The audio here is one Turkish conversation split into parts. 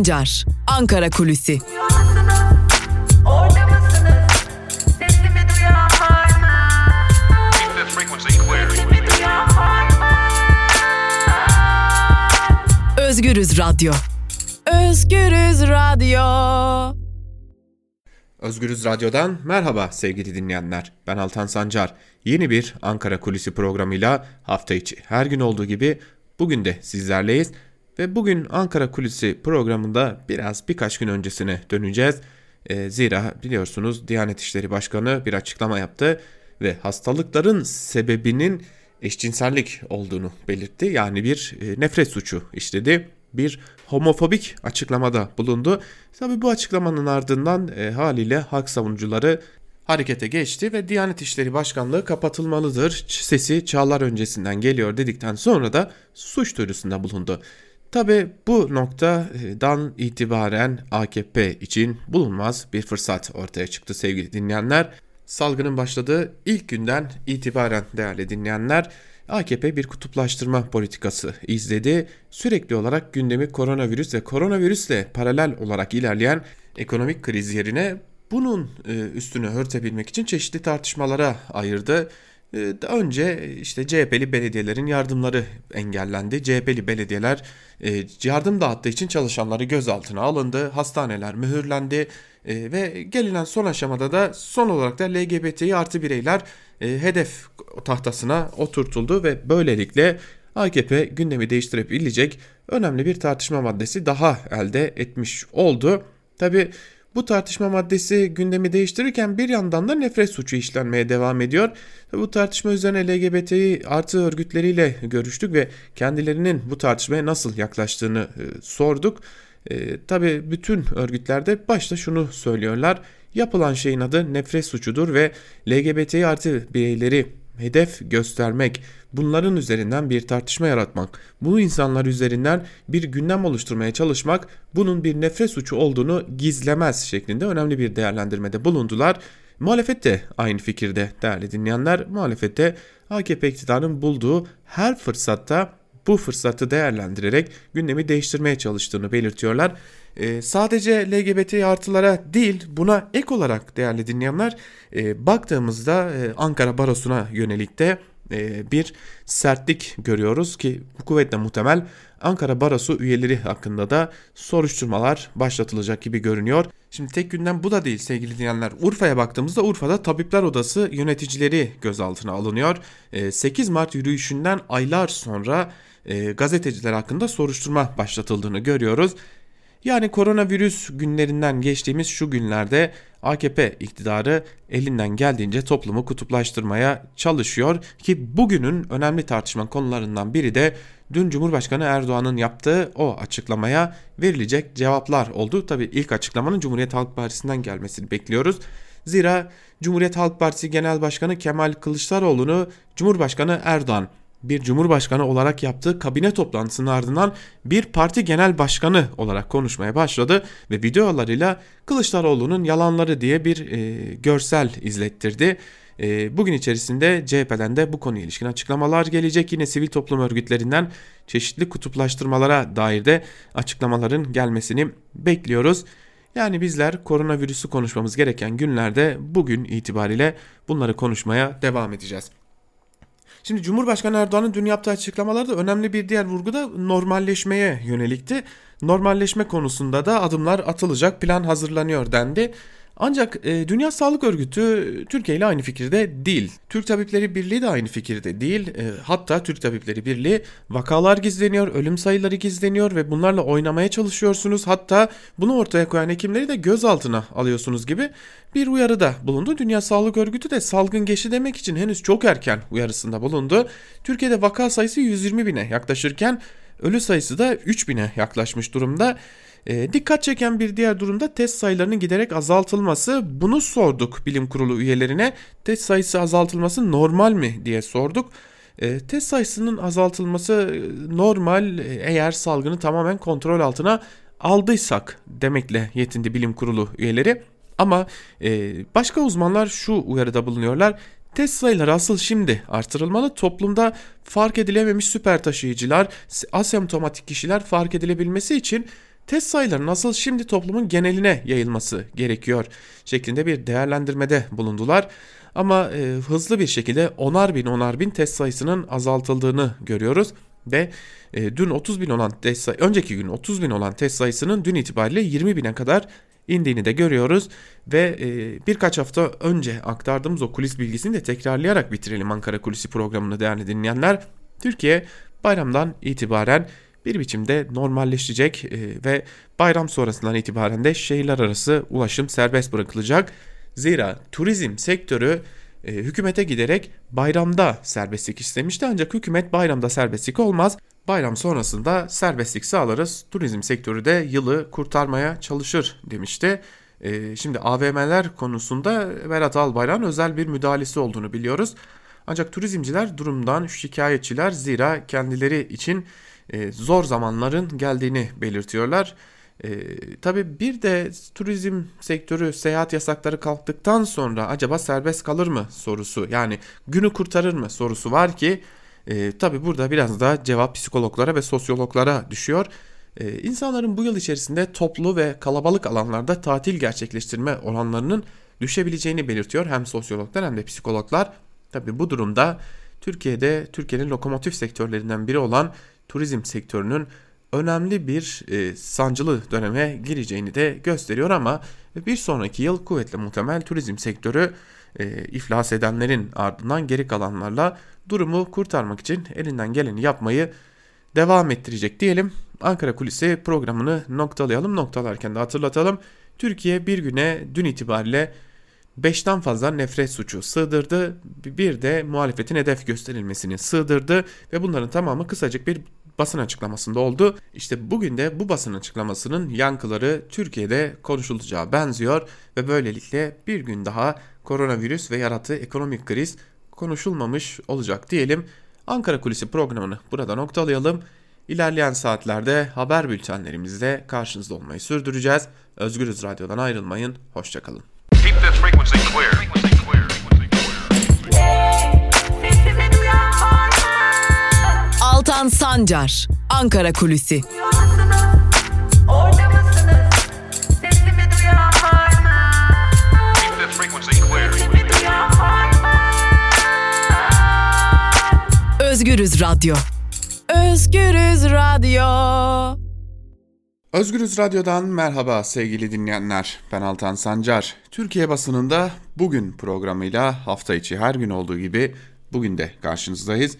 Sancar, Ankara Kulüsi. Özgürüz Radyo. Özgürüz Radyo. Özgürüz Radyo'dan merhaba sevgili dinleyenler. Ben Altan Sancar. Yeni bir Ankara Kulisi programıyla hafta içi her gün olduğu gibi bugün de sizlerleyiz. Ve bugün Ankara Kulisi programında biraz birkaç gün öncesine döneceğiz. E, zira biliyorsunuz Diyanet İşleri Başkanı bir açıklama yaptı ve hastalıkların sebebinin eşcinsellik olduğunu belirtti. Yani bir e, nefret suçu işledi. Bir homofobik açıklamada bulundu. Tabi bu açıklamanın ardından e, haliyle hak savunucuları harekete geçti ve Diyanet İşleri Başkanlığı kapatılmalıdır. Sesi çağlar öncesinden geliyor dedikten sonra da suç duyurusunda bulundu. Tabi bu noktadan itibaren AKP için bulunmaz bir fırsat ortaya çıktı sevgili dinleyenler. Salgının başladığı ilk günden itibaren değerli dinleyenler AKP bir kutuplaştırma politikası izledi. Sürekli olarak gündemi koronavirüs ve koronavirüsle paralel olarak ilerleyen ekonomik kriz yerine bunun e, üstünü örtebilmek için çeşitli tartışmalara ayırdı. E, önce işte CHP'li belediyelerin yardımları engellendi. CHP'li belediyeler e, yardım dağıttığı için çalışanları gözaltına alındı. Hastaneler mühürlendi. Ve gelinen son aşamada da son olarak da LGBTİ artı bireyler hedef tahtasına oturtuldu ve böylelikle AKP gündemi değiştirebilecek önemli bir tartışma maddesi daha elde etmiş oldu. Tabi bu tartışma maddesi gündemi değiştirirken bir yandan da nefret suçu işlenmeye devam ediyor. Bu tartışma üzerine LGBTİ artı örgütleriyle görüştük ve kendilerinin bu tartışmaya nasıl yaklaştığını e, sorduk. E, Tabi bütün örgütlerde başta şunu söylüyorlar. Yapılan şeyin adı nefret suçudur ve LGBTİ artı bireyleri hedef göstermek, bunların üzerinden bir tartışma yaratmak, bu insanlar üzerinden bir gündem oluşturmaya çalışmak bunun bir nefret suçu olduğunu gizlemez şeklinde önemli bir değerlendirmede bulundular. Muhalefet de aynı fikirde değerli dinleyenler. Muhalefette AKP iktidarın bulduğu her fırsatta bu fırsatı değerlendirerek gündemi değiştirmeye çalıştığını belirtiyorlar. Ee, sadece LGBT artılara değil buna ek olarak değerli dinleyenler e, baktığımızda e, Ankara Barosu'na yönelik de e, bir sertlik görüyoruz ki bu kuvvetle muhtemel Ankara Barosu üyeleri hakkında da soruşturmalar başlatılacak gibi görünüyor. Şimdi tek günden bu da değil sevgili dinleyenler. Urfa'ya baktığımızda Urfa'da Tabipler Odası yöneticileri gözaltına alınıyor. 8 Mart yürüyüşünden aylar sonra gazeteciler hakkında soruşturma başlatıldığını görüyoruz. Yani koronavirüs günlerinden geçtiğimiz şu günlerde AKP iktidarı elinden geldiğince toplumu kutuplaştırmaya çalışıyor ki bugünün önemli tartışma konularından biri de dün Cumhurbaşkanı Erdoğan'ın yaptığı o açıklamaya verilecek cevaplar oldu. Tabi ilk açıklamanın Cumhuriyet Halk Partisi'nden gelmesini bekliyoruz. Zira Cumhuriyet Halk Partisi Genel Başkanı Kemal Kılıçdaroğlu'nu Cumhurbaşkanı Erdoğan bir cumhurbaşkanı olarak yaptığı kabine toplantısının ardından bir parti genel başkanı olarak konuşmaya başladı ve videolarıyla Kılıçdaroğlu'nun yalanları diye bir e, görsel izlettirdi. E, bugün içerisinde CHP'den de bu konuya ilişkin açıklamalar gelecek. Yine sivil toplum örgütlerinden çeşitli kutuplaştırmalara dair de açıklamaların gelmesini bekliyoruz. Yani bizler koronavirüsü konuşmamız gereken günlerde bugün itibariyle bunları konuşmaya devam edeceğiz. Şimdi Cumhurbaşkanı Erdoğan'ın dün yaptığı açıklamalarda önemli bir diğer vurgu da normalleşmeye yönelikti. Normalleşme konusunda da adımlar atılacak, plan hazırlanıyor dendi. Ancak e, Dünya Sağlık Örgütü Türkiye ile aynı fikirde değil. Türk Tabipleri Birliği de aynı fikirde değil. E, hatta Türk Tabipleri Birliği vakalar gizleniyor, ölüm sayıları gizleniyor ve bunlarla oynamaya çalışıyorsunuz. Hatta bunu ortaya koyan hekimleri de gözaltına alıyorsunuz gibi bir uyarıda bulundu. Dünya Sağlık Örgütü de salgın geçti demek için henüz çok erken uyarısında bulundu. Türkiye'de vaka sayısı 120 bine yaklaşırken ölü sayısı da 3 bine yaklaşmış durumda. E, dikkat çeken bir diğer durumda test sayılarının giderek azaltılması. Bunu sorduk bilim kurulu üyelerine. Test sayısı azaltılması normal mi diye sorduk. E, test sayısının azaltılması e, normal e, eğer salgını tamamen kontrol altına aldıysak demekle yetindi bilim kurulu üyeleri. Ama e, başka uzmanlar şu uyarıda bulunuyorlar. Test sayıları asıl şimdi artırılmalı. Toplumda fark edilememiş süper taşıyıcılar, asemptomatik kişiler fark edilebilmesi için test sayıları nasıl şimdi toplumun geneline yayılması gerekiyor şeklinde bir değerlendirmede bulundular. Ama e, hızlı bir şekilde onar bin onar bin test sayısının azaltıldığını görüyoruz ve e, dün 30 bin olan test sayı, önceki gün 30 bin olan test sayısının dün itibariyle 20 bine kadar indiğini de görüyoruz ve e, birkaç hafta önce aktardığımız o kulis bilgisini de tekrarlayarak bitirelim Ankara Kulisi programını değerli dinleyenler. Türkiye bayramdan itibaren bir biçimde normalleşecek e, ve bayram sonrasından itibaren de şehirler arası ulaşım serbest bırakılacak. Zira turizm sektörü e, hükümete giderek bayramda serbestlik istemişti ancak hükümet bayramda serbestlik olmaz. Bayram sonrasında serbestlik sağlarız. Turizm sektörü de yılı kurtarmaya çalışır demişti. E, şimdi AVM'ler konusunda Berat Albayrak'ın özel bir müdahalesi olduğunu biliyoruz. Ancak turizmciler durumdan şikayetçiler zira kendileri için e, zor zamanların geldiğini belirtiyorlar. E, tabii bir de turizm sektörü seyahat yasakları kalktıktan sonra acaba serbest kalır mı sorusu yani günü kurtarır mı sorusu var ki e, tabii burada biraz da cevap psikologlara ve sosyologlara düşüyor. E, insanların bu yıl içerisinde toplu ve kalabalık alanlarda tatil gerçekleştirme oranlarının düşebileceğini belirtiyor hem sosyologlar hem de psikologlar. Tabii bu durumda Türkiye'de Türkiye'nin lokomotif sektörlerinden biri olan turizm sektörünün önemli bir e, sancılı döneme gireceğini de gösteriyor ama bir sonraki yıl kuvvetle muhtemel turizm sektörü e, iflas edenlerin ardından geri kalanlarla durumu kurtarmak için elinden geleni yapmayı devam ettirecek diyelim. Ankara Kulisi programını noktalayalım. Noktalarken de hatırlatalım. Türkiye bir güne dün itibariyle 5'ten fazla nefret suçu sığdırdı. Bir de muhalefetin hedef gösterilmesini sığdırdı ve bunların tamamı kısacık bir basın açıklamasında oldu. İşte bugün de bu basın açıklamasının yankıları Türkiye'de konuşulacağı benziyor ve böylelikle bir gün daha koronavirüs ve yarattığı ekonomik kriz konuşulmamış olacak diyelim. Ankara Kulisi programını burada noktalayalım. İlerleyen saatlerde haber bültenlerimizde karşınızda olmayı sürdüreceğiz. Özgürüz Radyo'dan ayrılmayın. Hoşçakalın. Altan Sancar, Ankara Kulüsi. Özgürüz Radyo. Özgürüz Radyo. Özgürüz Radyo'dan merhaba sevgili dinleyenler. Ben Altan Sancar. Türkiye basınında bugün programıyla hafta içi her gün olduğu gibi bugün de karşınızdayız.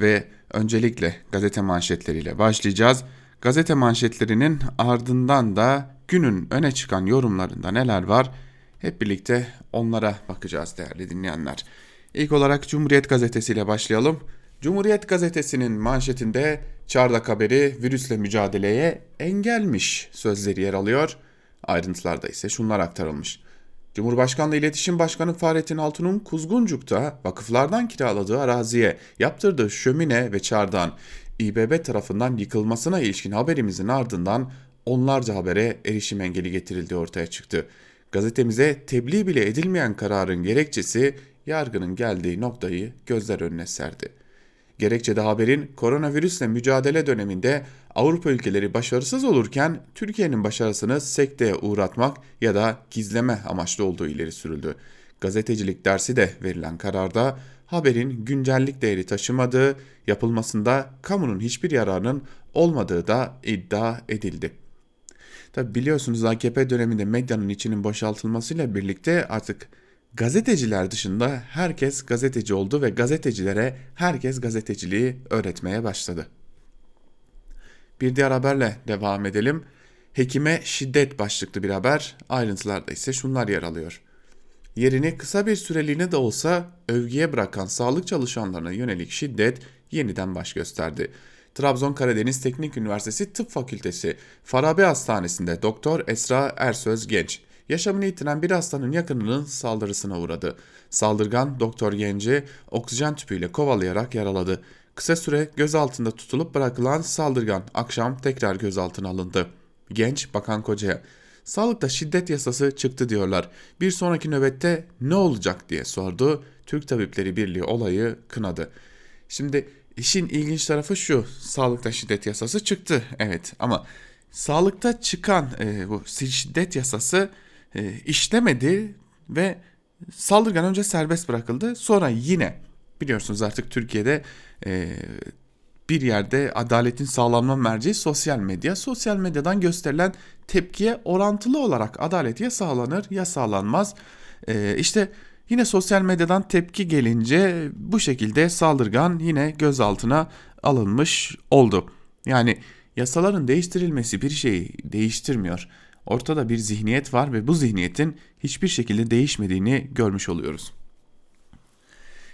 Ve öncelikle gazete manşetleriyle başlayacağız. Gazete manşetlerinin ardından da günün öne çıkan yorumlarında neler var? Hep birlikte onlara bakacağız değerli dinleyenler. İlk olarak Cumhuriyet Gazetesi ile başlayalım. Cumhuriyet Gazetesi'nin manşetinde çardak haberi virüsle mücadeleye engelmiş sözleri yer alıyor. Ayrıntılarda ise şunlar aktarılmış. Cumhurbaşkanlığı İletişim Başkanı Fahrettin Altun'un Kuzguncuk'ta vakıflardan kiraladığı araziye yaptırdığı şömine ve çardağın İBB tarafından yıkılmasına ilişkin haberimizin ardından onlarca habere erişim engeli getirildiği ortaya çıktı. Gazetemize tebliğ bile edilmeyen kararın gerekçesi yargının geldiği noktayı gözler önüne serdi. Gerekçede haberin koronavirüsle mücadele döneminde Avrupa ülkeleri başarısız olurken Türkiye'nin başarısını sekteye uğratmak ya da gizleme amaçlı olduğu ileri sürüldü. Gazetecilik dersi de verilen kararda haberin güncellik değeri taşımadığı, yapılmasında kamunun hiçbir yararının olmadığı da iddia edildi. Tabi biliyorsunuz AKP döneminde medyanın içinin boşaltılmasıyla birlikte artık gazeteciler dışında herkes gazeteci oldu ve gazetecilere herkes gazeteciliği öğretmeye başladı. Bir diğer haberle devam edelim. Hekime şiddet başlıklı bir haber. Ayrıntılarda ise şunlar yer alıyor. Yerini kısa bir süreliğine de olsa övgüye bırakan sağlık çalışanlarına yönelik şiddet yeniden baş gösterdi. Trabzon Karadeniz Teknik Üniversitesi Tıp Fakültesi Farabi Hastanesi'nde Doktor Esra Ersöz Genç yaşamını yitiren bir hastanın yakınının saldırısına uğradı. Saldırgan Doktor Genci oksijen tüpüyle kovalayarak yaraladı. Kısa süre gözaltında tutulup bırakılan saldırgan akşam tekrar gözaltına alındı. Genç Bakan Koca'ya Sağlıkta şiddet yasası çıktı diyorlar. Bir sonraki nöbette ne olacak diye sordu. Türk Tabipleri Birliği olayı kınadı. Şimdi işin ilginç tarafı şu. Sağlıkta şiddet yasası çıktı. Evet ama sağlıkta çıkan e, bu şiddet yasası e, işlemedi ve saldırgan önce serbest bırakıldı. Sonra yine biliyorsunuz artık Türkiye'de e, bir yerde adaletin sağlanma merci sosyal medya. Sosyal medyadan gösterilen tepkiye orantılı olarak adalet ya sağlanır ya sağlanmaz. E, işte yine sosyal medyadan tepki gelince bu şekilde saldırgan yine gözaltına alınmış oldu. Yani yasaların değiştirilmesi bir şeyi değiştirmiyor. Ortada bir zihniyet var ve bu zihniyetin hiçbir şekilde değişmediğini görmüş oluyoruz.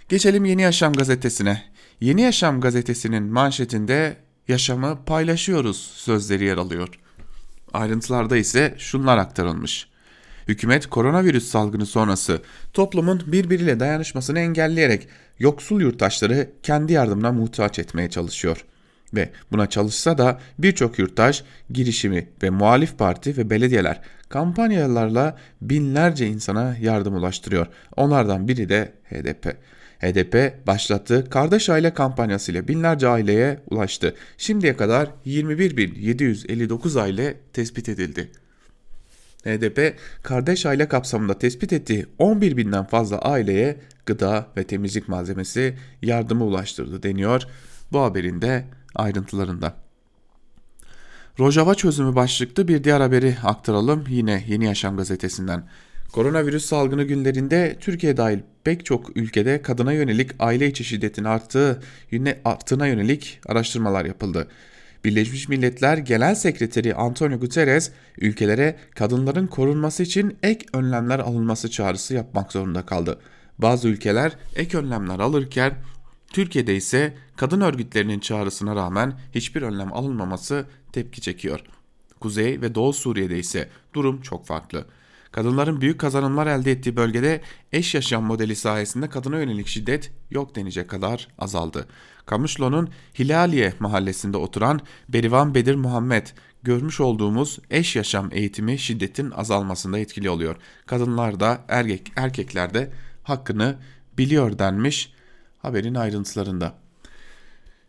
Geçelim Yeni Yaşam gazetesine. Yeni Yaşam gazetesinin manşetinde yaşamı paylaşıyoruz sözleri yer alıyor. Ayrıntılarda ise şunlar aktarılmış. Hükümet koronavirüs salgını sonrası toplumun birbiriyle dayanışmasını engelleyerek yoksul yurttaşları kendi yardımına muhtaç etmeye çalışıyor. Ve buna çalışsa da birçok yurttaş, girişimi ve muhalif parti ve belediyeler kampanyalarla binlerce insana yardım ulaştırıyor. Onlardan biri de HDP. HDP başlattığı kardeş aile kampanyası ile binlerce aileye ulaştı. Şimdiye kadar 21.759 aile tespit edildi. HDP kardeş aile kapsamında tespit ettiği 11 binden fazla aileye gıda ve temizlik malzemesi yardımı ulaştırdı deniyor bu haberin de ayrıntılarında. Rojava çözümü başlıklı bir diğer haberi aktaralım yine Yeni Yaşam gazetesinden. Koronavirüs salgını günlerinde Türkiye dahil pek çok ülkede kadına yönelik aile içi şiddetin arttığı, arttığına yönelik araştırmalar yapıldı. Birleşmiş Milletler Genel Sekreteri Antonio Guterres ülkelere kadınların korunması için ek önlemler alınması çağrısı yapmak zorunda kaldı. Bazı ülkeler ek önlemler alırken Türkiye'de ise kadın örgütlerinin çağrısına rağmen hiçbir önlem alınmaması tepki çekiyor. Kuzey ve Doğu Suriye'de ise durum çok farklı. Kadınların büyük kazanımlar elde ettiği bölgede eş yaşam modeli sayesinde kadına yönelik şiddet yok denecek kadar azaldı. Kamışlo'nun Hilaliye mahallesinde oturan Berivan Bedir Muhammed görmüş olduğumuz eş yaşam eğitimi şiddetin azalmasında etkili oluyor. Kadınlar da erkek, erkekler de hakkını biliyor denmiş haberin ayrıntılarında.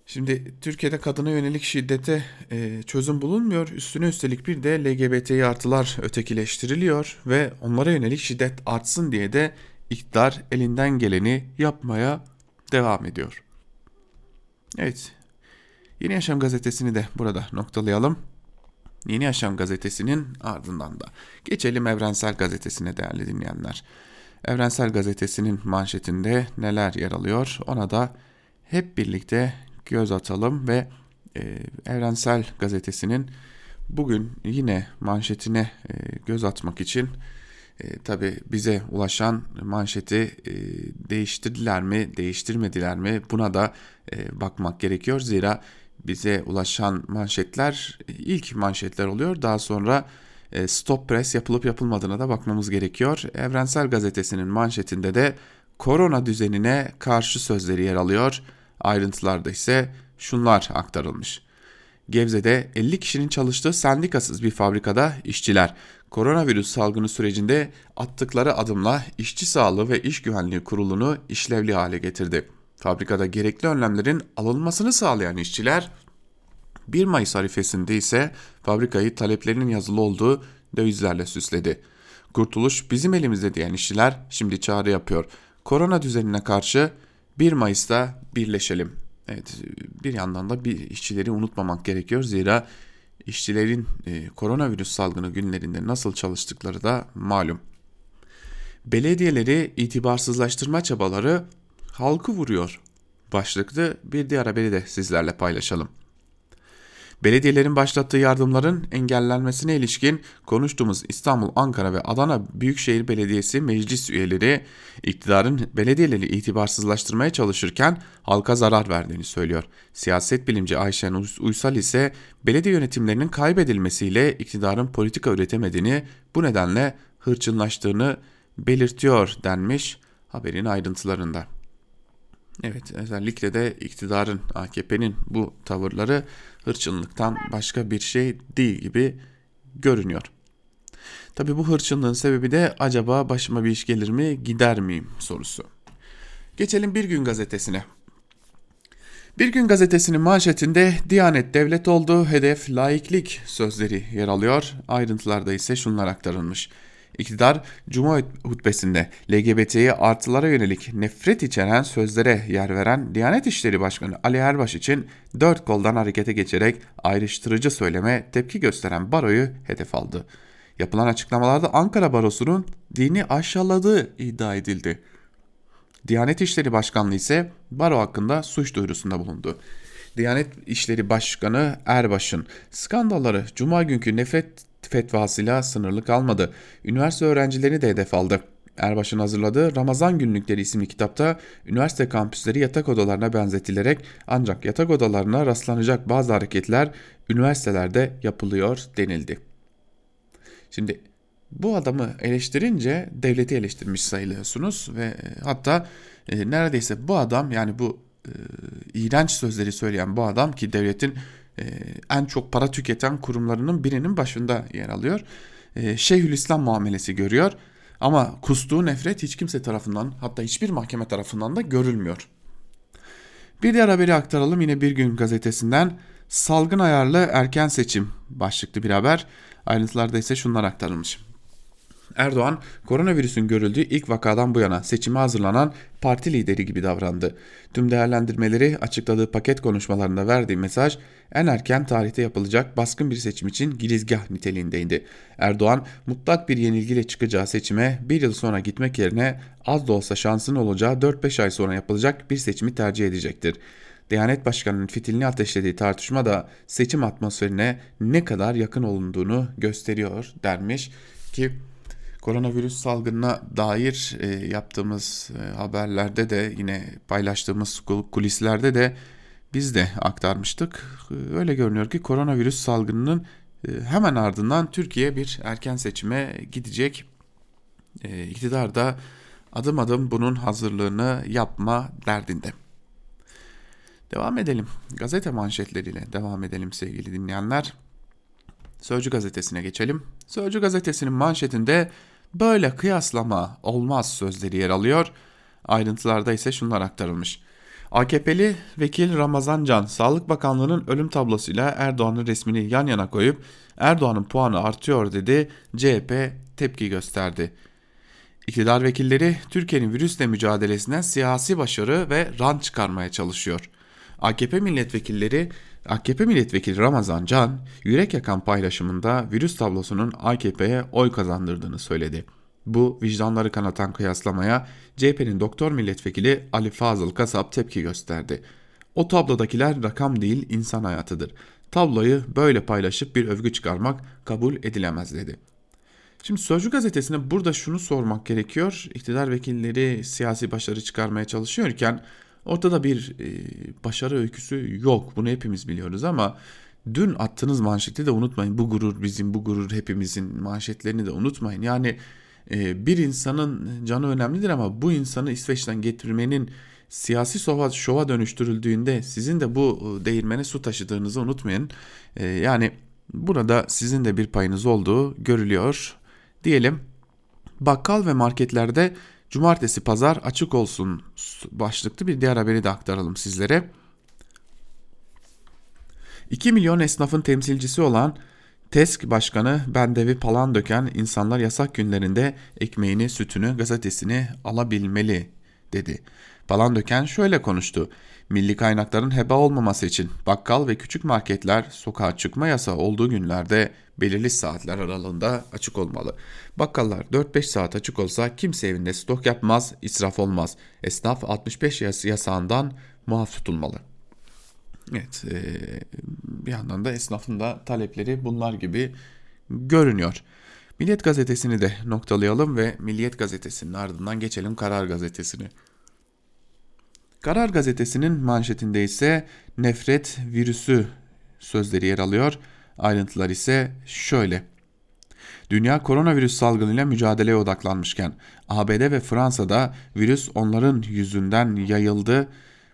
Şimdi Türkiye'de kadına yönelik şiddete e, çözüm bulunmuyor. Üstüne üstelik bir de LGBTİ artılar ötekileştiriliyor ve onlara yönelik şiddet artsın diye de iktidar elinden geleni yapmaya devam ediyor. Evet. Yeni Yaşam gazetesini de burada noktalayalım. Yeni Yaşam gazetesinin ardından da geçelim Evrensel gazetesine değerli dinleyenler. Evrensel gazetesinin manşetinde neler yer alıyor? Ona da hep birlikte göz atalım ve e, Evrensel gazetesinin bugün yine manşetine e, göz atmak için e, tabi bize ulaşan manşeti e, değiştirdiler mi değiştirmediler mi? Buna da e, bakmak gerekiyor. Zira bize ulaşan manşetler ilk manşetler oluyor. Daha sonra stop press yapılıp yapılmadığına da bakmamız gerekiyor. Evrensel Gazetesi'nin manşetinde de korona düzenine karşı sözleri yer alıyor. Ayrıntılarda ise şunlar aktarılmış. Gebze'de 50 kişinin çalıştığı sendikasız bir fabrikada işçiler koronavirüs salgını sürecinde attıkları adımla işçi sağlığı ve iş güvenliği kurulunu işlevli hale getirdi. Fabrikada gerekli önlemlerin alınmasını sağlayan işçiler 1 Mayıs arifesinde ise fabrikayı taleplerinin yazılı olduğu dövizlerle süsledi. Kurtuluş bizim elimizde diyen işçiler şimdi çağrı yapıyor. Korona düzenine karşı 1 Mayıs'ta birleşelim. Evet bir yandan da bir işçileri unutmamak gerekiyor. Zira işçilerin e, koronavirüs salgını günlerinde nasıl çalıştıkları da malum. Belediyeleri itibarsızlaştırma çabaları halkı vuruyor. Başlıklı bir diğer haberi de sizlerle paylaşalım. Belediyelerin başlattığı yardımların engellenmesine ilişkin konuştuğumuz İstanbul, Ankara ve Adana Büyükşehir Belediyesi meclis üyeleri iktidarın belediyeleri itibarsızlaştırmaya çalışırken halka zarar verdiğini söylüyor. Siyaset bilimci Ayşen Uysal ise belediye yönetimlerinin kaybedilmesiyle iktidarın politika üretemediğini bu nedenle hırçınlaştığını belirtiyor denmiş haberin ayrıntılarında. Evet özellikle de iktidarın AKP'nin bu tavırları hırçınlıktan başka bir şey değil gibi görünüyor. Tabi bu hırçınlığın sebebi de acaba başıma bir iş gelir mi gider miyim sorusu. Geçelim Bir Gün Gazetesi'ne. Bir gün gazetesinin manşetinde Diyanet devlet oldu, hedef laiklik sözleri yer alıyor. Ayrıntılarda ise şunlar aktarılmış. İktidar Cuma hutbesinde LGBT'ye artılara yönelik nefret içeren sözlere yer veren Diyanet İşleri Başkanı Ali Erbaş için dört koldan harekete geçerek ayrıştırıcı söyleme tepki gösteren baroyu hedef aldı. Yapılan açıklamalarda Ankara Barosu'nun dini aşağıladığı iddia edildi. Diyanet İşleri Başkanlığı ise baro hakkında suç duyurusunda bulundu. Diyanet İşleri Başkanı Erbaş'ın skandalları Cuma günkü nefret fetvasıyla sınırlı kalmadı. Üniversite öğrencilerini de hedef aldı. Erbaş'ın hazırladığı Ramazan Günlükleri isimli kitapta üniversite kampüsleri yatak odalarına benzetilerek ancak yatak odalarına rastlanacak bazı hareketler üniversitelerde yapılıyor denildi. Şimdi bu adamı eleştirince devleti eleştirmiş sayılıyorsunuz ve e, hatta e, neredeyse bu adam yani bu e, iğrenç sözleri söyleyen bu adam ki devletin e, en çok para tüketen kurumlarının birinin başında yer alıyor. E, Şeyhülislam muamelesi görüyor ama kustuğu nefret hiç kimse tarafından hatta hiçbir mahkeme tarafından da görülmüyor. Bir diğer haberi aktaralım yine Bir Gün gazetesinden salgın ayarlı erken seçim başlıklı bir haber. Ayrıntılarda ise şunlar aktarılmış. Erdoğan koronavirüsün görüldüğü ilk vakadan bu yana seçime hazırlanan parti lideri gibi davrandı. Tüm değerlendirmeleri açıkladığı paket konuşmalarında verdiği mesaj en erken tarihte yapılacak baskın bir seçim için girizgah niteliğindeydi. Erdoğan mutlak bir yenilgiyle çıkacağı seçime bir yıl sonra gitmek yerine az da olsa şansın olacağı 4-5 ay sonra yapılacak bir seçimi tercih edecektir. Diyanet Başkanı'nın fitilini ateşlediği tartışma da seçim atmosferine ne kadar yakın olunduğunu gösteriyor dermiş ki Koronavirüs salgınına dair e, yaptığımız e, haberlerde de yine paylaştığımız kulislerde de biz de aktarmıştık. E, öyle görünüyor ki koronavirüs salgınının e, hemen ardından Türkiye bir erken seçime gidecek. E, iktidar da adım adım bunun hazırlığını yapma derdinde. Devam edelim. Gazete manşetleriyle devam edelim sevgili dinleyenler. Sözcü gazetesine geçelim. Sözcü gazetesinin manşetinde Böyle kıyaslama olmaz sözleri yer alıyor. Ayrıntılarda ise şunlar aktarılmış. AKP'li vekil Ramazan Can, Sağlık Bakanlığı'nın ölüm tablosuyla Erdoğan'ın resmini yan yana koyup Erdoğan'ın puanı artıyor dedi, CHP tepki gösterdi. İktidar vekilleri Türkiye'nin virüsle mücadelesinden siyasi başarı ve rant çıkarmaya çalışıyor. AKP milletvekilleri AKP milletvekili Ramazan Can, yürek yakan paylaşımında virüs tablosunun AKP'ye oy kazandırdığını söyledi. Bu vicdanları kanatan kıyaslamaya CHP'nin doktor milletvekili Ali Fazıl Kasap tepki gösterdi. O tablodakiler rakam değil insan hayatıdır. Tabloyu böyle paylaşıp bir övgü çıkarmak kabul edilemez dedi. Şimdi Sözcü gazetesine burada şunu sormak gerekiyor. İktidar vekilleri siyasi başarı çıkarmaya çalışıyorken Ortada bir e, başarı öyküsü yok. Bunu hepimiz biliyoruz ama dün attığınız manşeti de unutmayın. Bu gurur bizim, bu gurur hepimizin manşetlerini de unutmayın. Yani e, bir insanın canı önemlidir ama bu insanı İsveç'ten getirmenin siyasi şova, şova dönüştürüldüğünde sizin de bu e, değirmene su taşıdığınızı unutmayın. E, yani burada sizin de bir payınız olduğu görülüyor diyelim. Bakkal ve marketlerde Cumartesi pazar açık olsun başlıklı bir diğer haberi de aktaralım sizlere. 2 milyon esnafın temsilcisi olan TESK Başkanı Bendevi döken insanlar yasak günlerinde ekmeğini, sütünü, gazetesini alabilmeli dedi. Döken şöyle konuştu. Milli kaynakların heba olmaması için bakkal ve küçük marketler sokağa çıkma yasağı olduğu günlerde belirli saatler aralığında açık olmalı. Bakkallar 4-5 saat açık olsa kimse evinde stok yapmaz, israf olmaz. Esnaf 65 yas yasağından muaf tutulmalı. Evet, e, bir yandan da esnafın da talepleri bunlar gibi görünüyor. Milliyet gazetesini de noktalayalım ve Milliyet gazetesinin ardından geçelim Karar gazetesine. Karar gazetesinin manşetinde ise nefret virüsü sözleri yer alıyor. Ayrıntılar ise şöyle. Dünya koronavirüs salgınıyla mücadeleye odaklanmışken ABD ve Fransa'da virüs onların yüzünden yayıldı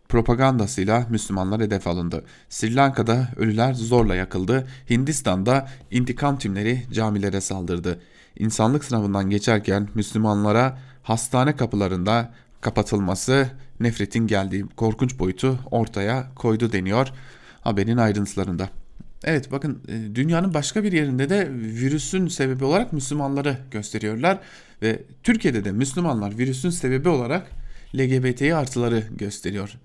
propagandasıyla Müslümanlar hedef alındı. Sri Lanka'da ölüler zorla yakıldı. Hindistan'da intikam timleri camilere saldırdı. İnsanlık sınavından geçerken Müslümanlara hastane kapılarında kapatılması nefretin geldiği korkunç boyutu ortaya koydu deniyor haberin ayrıntılarında. Evet bakın e, dünyanın başka bir yerinde de virüsün sebebi olarak Müslümanları gösteriyorlar ve Türkiye'de de Müslümanlar virüsün sebebi olarak LGBT'yi artıları gösteriyor.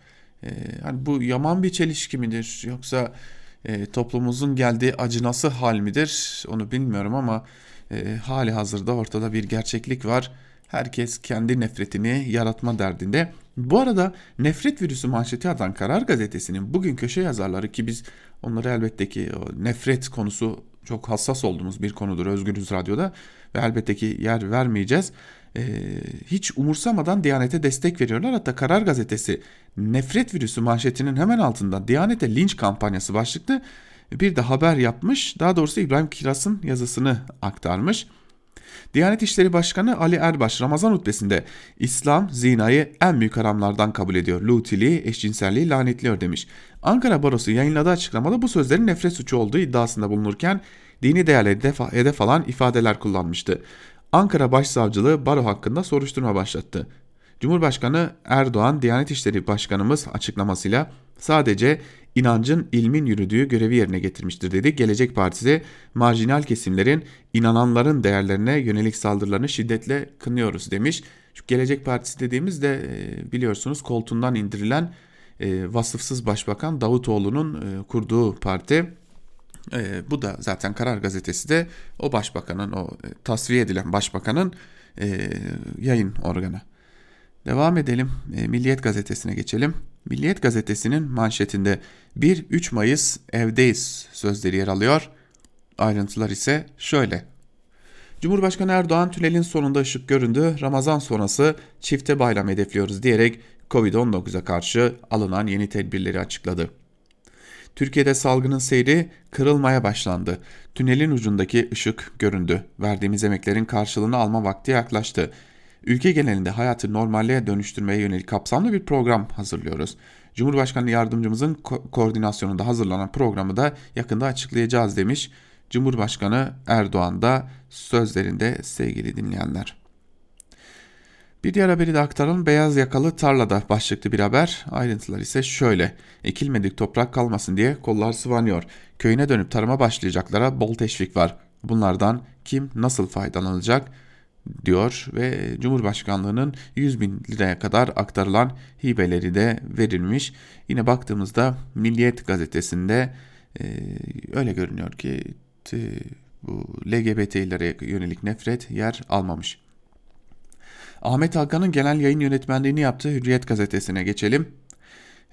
Ee, hani bu yaman bir çelişki midir yoksa e, toplumumuzun geldiği acınası hal midir onu bilmiyorum ama e, hali hazırda ortada bir gerçeklik var. Herkes kendi nefretini yaratma derdinde. Bu arada nefret virüsü manşeti atan Karar Gazetesi'nin bugün köşe yazarları ki biz onları elbette ki nefret konusu çok hassas olduğumuz bir konudur Özgürüz Radyo'da ve elbette ki yer vermeyeceğiz. Ee, hiç umursamadan Diyanet'e destek veriyorlar. Hatta Karar Gazetesi nefret virüsü manşetinin hemen altında Diyanet'e linç kampanyası başlıklı bir de haber yapmış. Daha doğrusu İbrahim Kiras'ın yazısını aktarmış. Diyanet İşleri Başkanı Ali Erbaş Ramazan hutbesinde İslam zinayı en büyük haramlardan kabul ediyor. Lutiliği, eşcinselliği lanetliyor demiş. Ankara Barosu yayınladığı açıklamada bu sözlerin nefret suçu olduğu iddiasında bulunurken dini değerleri hedef, hedef alan ifadeler kullanmıştı. Ankara Başsavcılığı baro hakkında soruşturma başlattı. Cumhurbaşkanı Erdoğan Diyanet İşleri Başkanımız açıklamasıyla sadece inancın ilmin yürüdüğü görevi yerine getirmiştir dedi. Gelecek Partisi marjinal kesimlerin inananların değerlerine yönelik saldırılarını şiddetle kınıyoruz demiş. Şu Gelecek Partisi dediğimiz de e, biliyorsunuz koltuğundan indirilen e, vasıfsız başbakan Davutoğlu'nun e, kurduğu parti. bu da zaten Karar Gazetesi de o başbakanın o tasfiye edilen başbakanın yayın organı. Devam edelim. Milliyet Gazetesi'ne geçelim. Milliyet gazetesinin manşetinde 1-3 Mayıs evdeyiz sözleri yer alıyor. Ayrıntılar ise şöyle. Cumhurbaşkanı Erdoğan tünelin sonunda ışık göründü. Ramazan sonrası çifte bayram hedefliyoruz diyerek Covid-19'a karşı alınan yeni tedbirleri açıkladı. Türkiye'de salgının seyri kırılmaya başlandı. Tünelin ucundaki ışık göründü. Verdiğimiz emeklerin karşılığını alma vakti yaklaştı ülke genelinde hayatı normalliğe dönüştürmeye yönelik kapsamlı bir program hazırlıyoruz. Cumhurbaşkanı yardımcımızın ko- koordinasyonunda hazırlanan programı da yakında açıklayacağız demiş Cumhurbaşkanı Erdoğan da sözlerinde sevgili dinleyenler. Bir diğer haberi de aktaralım. Beyaz yakalı tarlada başlıklı bir haber. Ayrıntılar ise şöyle. Ekilmedik toprak kalmasın diye kollar sıvanıyor. Köyüne dönüp tarıma başlayacaklara bol teşvik var. Bunlardan kim nasıl faydalanacak? Diyor ve Cumhurbaşkanlığının 100 bin liraya kadar aktarılan hibeleri de verilmiş. Yine baktığımızda Milliyet gazetesinde e, öyle görünüyor ki bu LGBT'lere yönelik nefret yer almamış. Ahmet Hakan'ın genel yayın yönetmenliğini yaptığı Hürriyet gazetesine geçelim.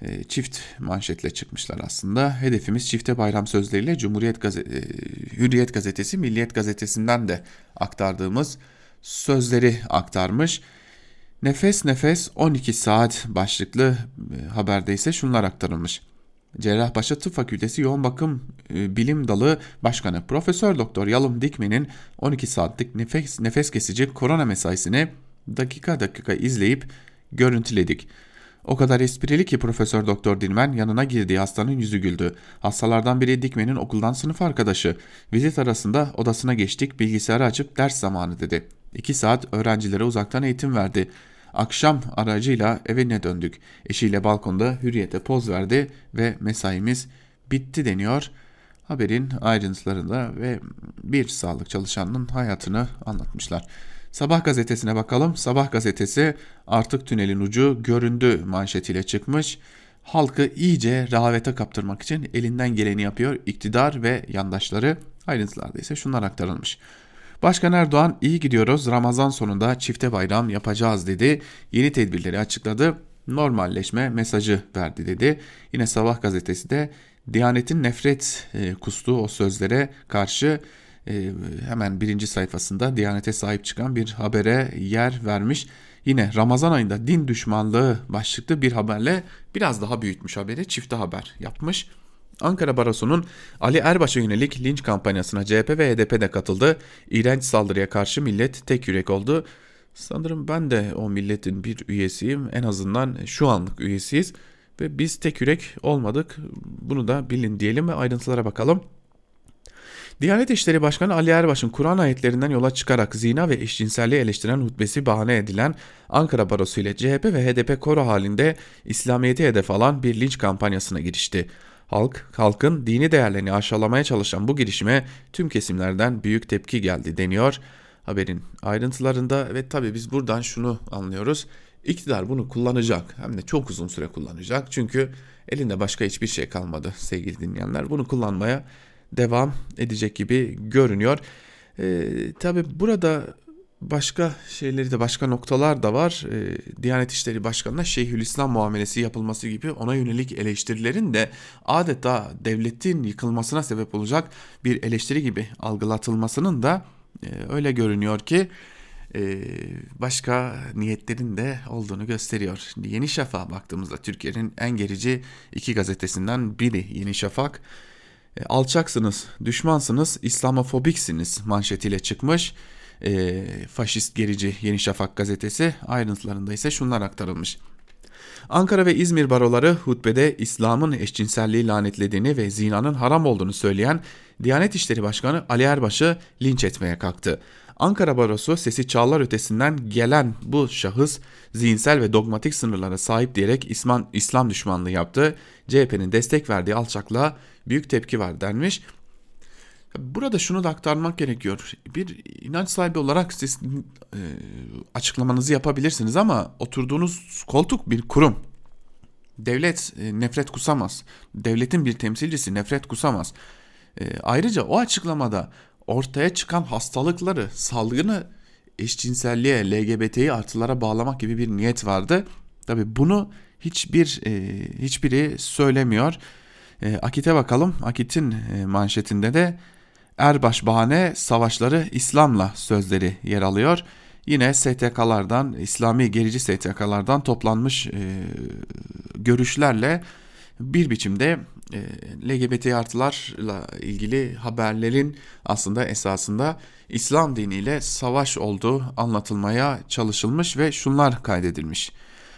E, çift manşetle çıkmışlar aslında. Hedefimiz çifte bayram sözleriyle Cumhuriyet Gazete, Hürriyet gazetesi Milliyet gazetesinden de aktardığımız sözleri aktarmış. Nefes nefes 12 saat başlıklı e, haberde ise şunlar aktarılmış. Cerrahpaşa Tıp Fakültesi Yoğun Bakım e, Bilim Dalı Başkanı Profesör Doktor Yalım Dikmen'in 12 saatlik nefes, nefes kesici korona mesaisini dakika dakika izleyip görüntüledik. O kadar esprili ki Profesör Doktor Dilmen yanına girdiği hastanın yüzü güldü. Hastalardan biri Dikmen'in okuldan sınıf arkadaşı. Vizit arasında odasına geçtik bilgisayarı açıp ders zamanı dedi. 2 saat öğrencilere uzaktan eğitim verdi. Akşam aracıyla evine döndük. Eşiyle balkonda hürriyete poz verdi ve mesaimiz bitti deniyor. Haberin ayrıntılarında ve bir sağlık çalışanının hayatını anlatmışlar. Sabah gazetesine bakalım. Sabah gazetesi artık tünelin ucu göründü manşetiyle çıkmış. Halkı iyice rehavete kaptırmak için elinden geleni yapıyor iktidar ve yandaşları. Ayrıntılarda ise şunlar aktarılmış. Başkan Erdoğan iyi gidiyoruz Ramazan sonunda çifte bayram yapacağız dedi. Yeni tedbirleri açıkladı. Normalleşme mesajı verdi dedi. Yine Sabah gazetesi de Diyanet'in nefret e, kustuğu o sözlere karşı e, hemen birinci sayfasında Diyanet'e sahip çıkan bir habere yer vermiş. Yine Ramazan ayında din düşmanlığı başlıklı bir haberle biraz daha büyütmüş haberi çifte haber yapmış. Ankara Barosu'nun Ali Erbaş'a yönelik linç kampanyasına CHP ve HDP de katıldı. İğrenç saldırıya karşı millet tek yürek oldu. Sanırım ben de o milletin bir üyesiyim. En azından şu anlık üyesiyiz. Ve biz tek yürek olmadık. Bunu da bilin diyelim ve ayrıntılara bakalım. Diyanet İşleri Başkanı Ali Erbaş'ın Kur'an ayetlerinden yola çıkarak zina ve eşcinselliği eleştiren hutbesi bahane edilen Ankara Barosu ile CHP ve HDP koro halinde İslamiyet'i hedef alan bir linç kampanyasına girişti. Halk, halkın dini değerlerini aşağılamaya çalışan bu girişime tüm kesimlerden büyük tepki geldi deniyor haberin ayrıntılarında ve tabii biz buradan şunu anlıyoruz. İktidar bunu kullanacak hem de çok uzun süre kullanacak çünkü elinde başka hiçbir şey kalmadı sevgili dinleyenler. Bunu kullanmaya devam edecek gibi görünüyor. Ee, tabii burada başka şeyleri de başka noktalar da var. Ee, Diyanet İşleri Başkanı'na Şeyhülislam muamelesi yapılması gibi ona yönelik eleştirilerin de adeta devletin yıkılmasına sebep olacak bir eleştiri gibi algılatılmasının da e, öyle görünüyor ki e, başka niyetlerin de olduğunu gösteriyor. Yeni Şafak'a baktığımızda Türkiye'nin en gerici iki gazetesinden biri Yeni Şafak. E, alçaksınız, düşmansınız, İslamofobiksiniz manşetiyle çıkmış. E, faşist gerici Yeni Şafak gazetesi ayrıntılarında ise şunlar aktarılmış. Ankara ve İzmir baroları hutbede İslam'ın eşcinselliği lanetlediğini ve zinanın haram olduğunu söyleyen Diyanet İşleri Başkanı Ali Erbaş'ı linç etmeye kalktı. Ankara Barosu sesi çağlar ötesinden gelen bu şahıs zihinsel ve dogmatik sınırlara sahip diyerek İslam, İslam düşmanlığı yaptı. CHP'nin destek verdiği alçaklığa büyük tepki var denmiş. Burada şunu da aktarmak gerekiyor. Bir inanç sahibi olarak siz e, açıklamanızı yapabilirsiniz ama oturduğunuz koltuk bir kurum. Devlet e, nefret kusamaz. Devletin bir temsilcisi nefret kusamaz. E, ayrıca o açıklamada ortaya çıkan hastalıkları, salgını eşcinselliğe, LGBT'yi artılara bağlamak gibi bir niyet vardı. Tabi bunu hiçbir e, hiçbiri söylemiyor. E, Akit'e bakalım. Akit'in e, manşetinde de Erbaş bahane savaşları İslam'la sözleri yer alıyor. Yine STK'lardan, İslami gerici STK'lardan toplanmış e, görüşlerle bir biçimde e, LGBT artılarla ilgili haberlerin aslında esasında İslam diniyle savaş olduğu anlatılmaya çalışılmış ve şunlar kaydedilmiş.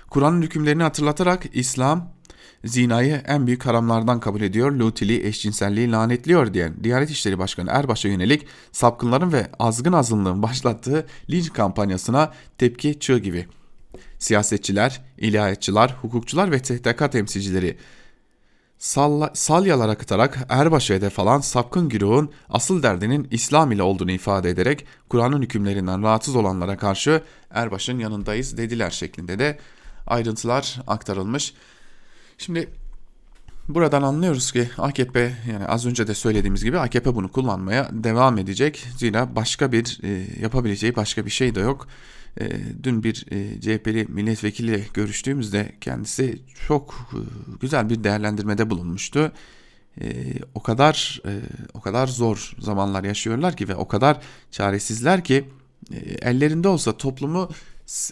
Kur'an'ın hükümlerini hatırlatarak İslam zinayı en büyük haramlardan kabul ediyor, lutili eşcinselliği lanetliyor diyen Diyanet İşleri Başkanı Erbaş'a yönelik sapkınların ve azgın azınlığın başlattığı linç kampanyasına tepki çığ gibi. Siyasetçiler, ilahiyatçılar, hukukçular ve TTK temsilcileri salla, salyalar akıtarak Erbaş'a hedef alan sapkın güruhun asıl derdinin İslam ile olduğunu ifade ederek Kur'an'ın hükümlerinden rahatsız olanlara karşı Erbaş'ın yanındayız dediler şeklinde de ayrıntılar aktarılmış. Şimdi buradan anlıyoruz ki AKP yani az önce de söylediğimiz gibi AKP bunu kullanmaya devam edecek. Zira başka bir e, yapabileceği başka bir şey de yok. E, dün bir e, CHP'li milletvekili görüştüğümüzde kendisi çok e, güzel bir değerlendirmede bulunmuştu. E, o kadar e, o kadar zor zamanlar yaşıyorlar ki ve o kadar çaresizler ki e, ellerinde olsa toplumu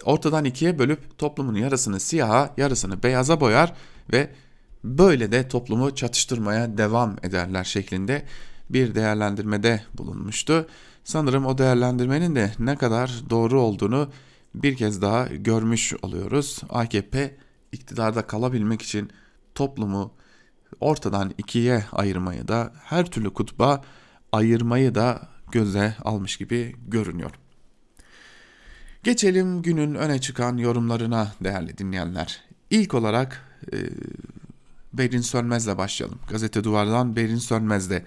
ortadan ikiye bölüp toplumun yarısını siyaha yarısını beyaza boyar ve böyle de toplumu çatıştırmaya devam ederler şeklinde bir değerlendirmede bulunmuştu. Sanırım o değerlendirmenin de ne kadar doğru olduğunu bir kez daha görmüş oluyoruz. AKP iktidarda kalabilmek için toplumu ortadan ikiye ayırmayı da her türlü kutba ayırmayı da göze almış gibi görünüyor. Geçelim günün öne çıkan yorumlarına değerli dinleyenler. İlk olarak e, Berin Sönmez'le başlayalım. Gazete Duvar'dan Berin Sönmez'de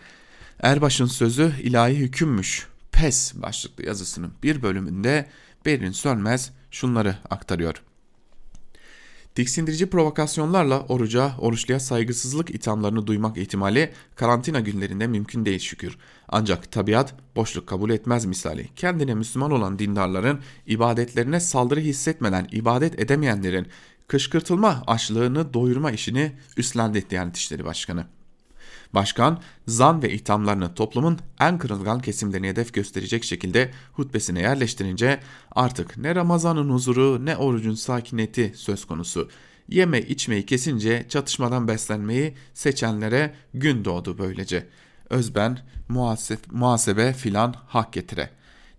Erbaş'ın sözü ilahi hükümmüş. PES başlıklı yazısının bir bölümünde Berin Sönmez şunları aktarıyor. Tiksindirici provokasyonlarla oruca, oruçluya saygısızlık ithamlarını duymak ihtimali karantina günlerinde mümkün değil şükür. Ancak tabiat boşluk kabul etmez misali. Kendine Müslüman olan dindarların ibadetlerine saldırı hissetmeden ibadet edemeyenlerin kışkırtılma açlığını doyurma işini üstlendi Diyanet İşleri Başkanı. Başkan, zan ve ithamlarını toplumun en kırılgan kesimlerine hedef gösterecek şekilde hutbesine yerleştirince artık ne Ramazan'ın huzuru ne orucun sakineti söz konusu. Yeme içmeyi kesince çatışmadan beslenmeyi seçenlere gün doğdu böylece. Özben, muhasebe, muhasebe filan hak getire.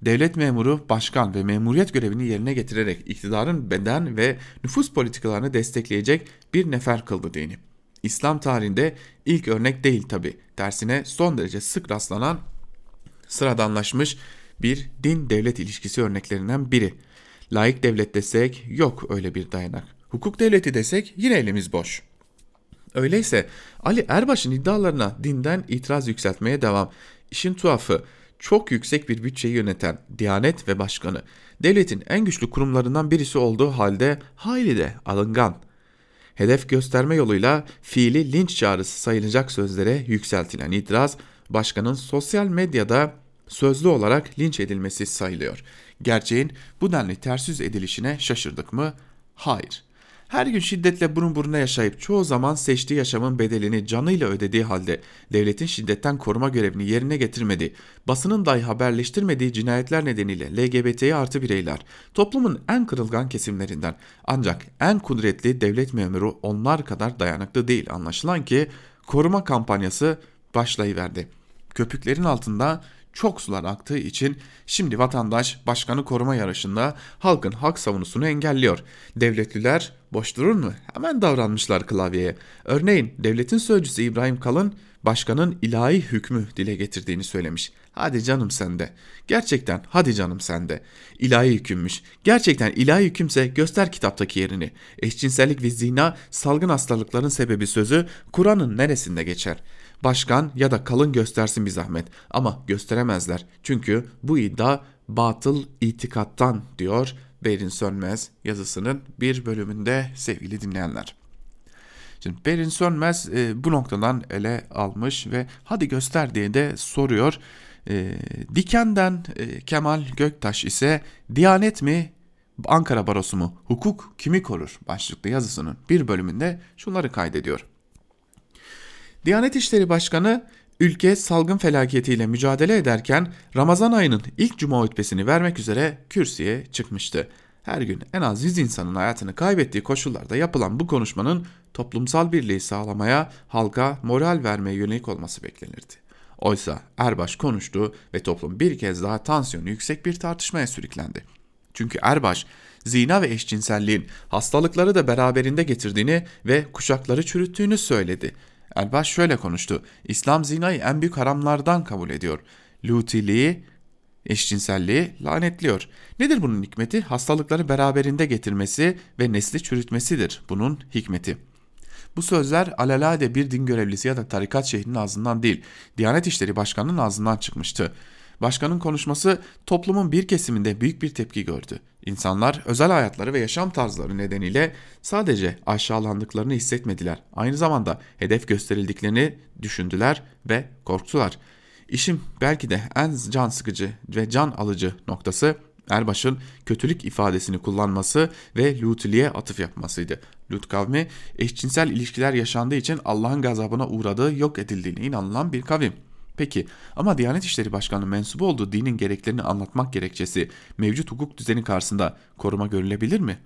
Devlet memuru, başkan ve memuriyet görevini yerine getirerek iktidarın beden ve nüfus politikalarını destekleyecek bir nefer kıldı dini. İslam tarihinde ilk örnek değil tabi. Tersine son derece sık rastlanan sıradanlaşmış bir din devlet ilişkisi örneklerinden biri. Laik devlet desek yok öyle bir dayanak. Hukuk devleti desek yine elimiz boş. Öyleyse Ali Erbaş'ın iddialarına dinden itiraz yükseltmeye devam. İşin tuhafı çok yüksek bir bütçeyi yöneten Diyanet ve Başkanı devletin en güçlü kurumlarından birisi olduğu halde hayli de alıngan. Hedef gösterme yoluyla fiili linç çağrısı sayılacak sözlere yükseltilen itiraz başkanın sosyal medyada sözlü olarak linç edilmesi sayılıyor. Gerçeğin bu denli ters yüz edilişine şaşırdık mı? Hayır. Her gün şiddetle burun buruna yaşayıp çoğu zaman seçtiği yaşamın bedelini canıyla ödediği halde devletin şiddetten koruma görevini yerine getirmediği, basının dahi haberleştirmediği cinayetler nedeniyle LGBT'yi artı bireyler toplumun en kırılgan kesimlerinden ancak en kudretli devlet memuru onlar kadar dayanıklı değil anlaşılan ki koruma kampanyası başlayıverdi. Köpüklerin altında çok sular aktığı için şimdi vatandaş başkanı koruma yarışında halkın hak savunusunu engelliyor. Devletliler boş durur mu? Hemen davranmışlar klavyeye. Örneğin devletin sözcüsü İbrahim Kalın başkanın ilahi hükmü dile getirdiğini söylemiş. Hadi canım sende. Gerçekten hadi canım sende. İlahi hükümmüş. Gerçekten ilahi hükümse göster kitaptaki yerini. Eşcinsellik ve zina salgın hastalıkların sebebi sözü Kur'an'ın neresinde geçer? Başkan ya da kalın göstersin bir zahmet ama gösteremezler. Çünkü bu iddia batıl itikattan diyor Berin Sönmez yazısının bir bölümünde sevgili dinleyenler. Şimdi Berin Sönmez e, bu noktadan ele almış ve hadi göster diye de soruyor. E, Diken'den e, Kemal Göktaş ise Diyanet mi Ankara Barosu mu hukuk kimi korur başlıklı yazısının bir bölümünde şunları kaydediyor. Diyanet İşleri Başkanı ülke salgın felaketiyle mücadele ederken Ramazan ayının ilk cuma hutbesini vermek üzere kürsüye çıkmıştı. Her gün en az 100 insanın hayatını kaybettiği koşullarda yapılan bu konuşmanın toplumsal birliği sağlamaya, halka moral vermeye yönelik olması beklenirdi. Oysa Erbaş konuştu ve toplum bir kez daha tansiyonu yüksek bir tartışmaya sürüklendi. Çünkü Erbaş zina ve eşcinselliğin hastalıkları da beraberinde getirdiğini ve kuşakları çürüttüğünü söyledi. Erbaş şöyle konuştu. İslam zinayı en büyük haramlardan kabul ediyor. Lutiliği, eşcinselliği lanetliyor. Nedir bunun hikmeti? Hastalıkları beraberinde getirmesi ve nesli çürütmesidir bunun hikmeti. Bu sözler alelade bir din görevlisi ya da tarikat şeyhinin ağzından değil, Diyanet İşleri Başkanı'nın ağzından çıkmıştı. Başkanın konuşması toplumun bir kesiminde büyük bir tepki gördü. İnsanlar özel hayatları ve yaşam tarzları nedeniyle sadece aşağılandıklarını hissetmediler. Aynı zamanda hedef gösterildiklerini düşündüler ve korktular. İşim belki de en can sıkıcı ve can alıcı noktası Erbaş'ın kötülük ifadesini kullanması ve Lutili'ye atıf yapmasıydı. Lut kavmi eşcinsel ilişkiler yaşandığı için Allah'ın gazabına uğradığı yok edildiğine inanılan bir kavim. Peki ama Diyanet İşleri Başkanı mensubu olduğu dinin gereklerini anlatmak gerekçesi mevcut hukuk düzeni karşısında koruma görülebilir mi?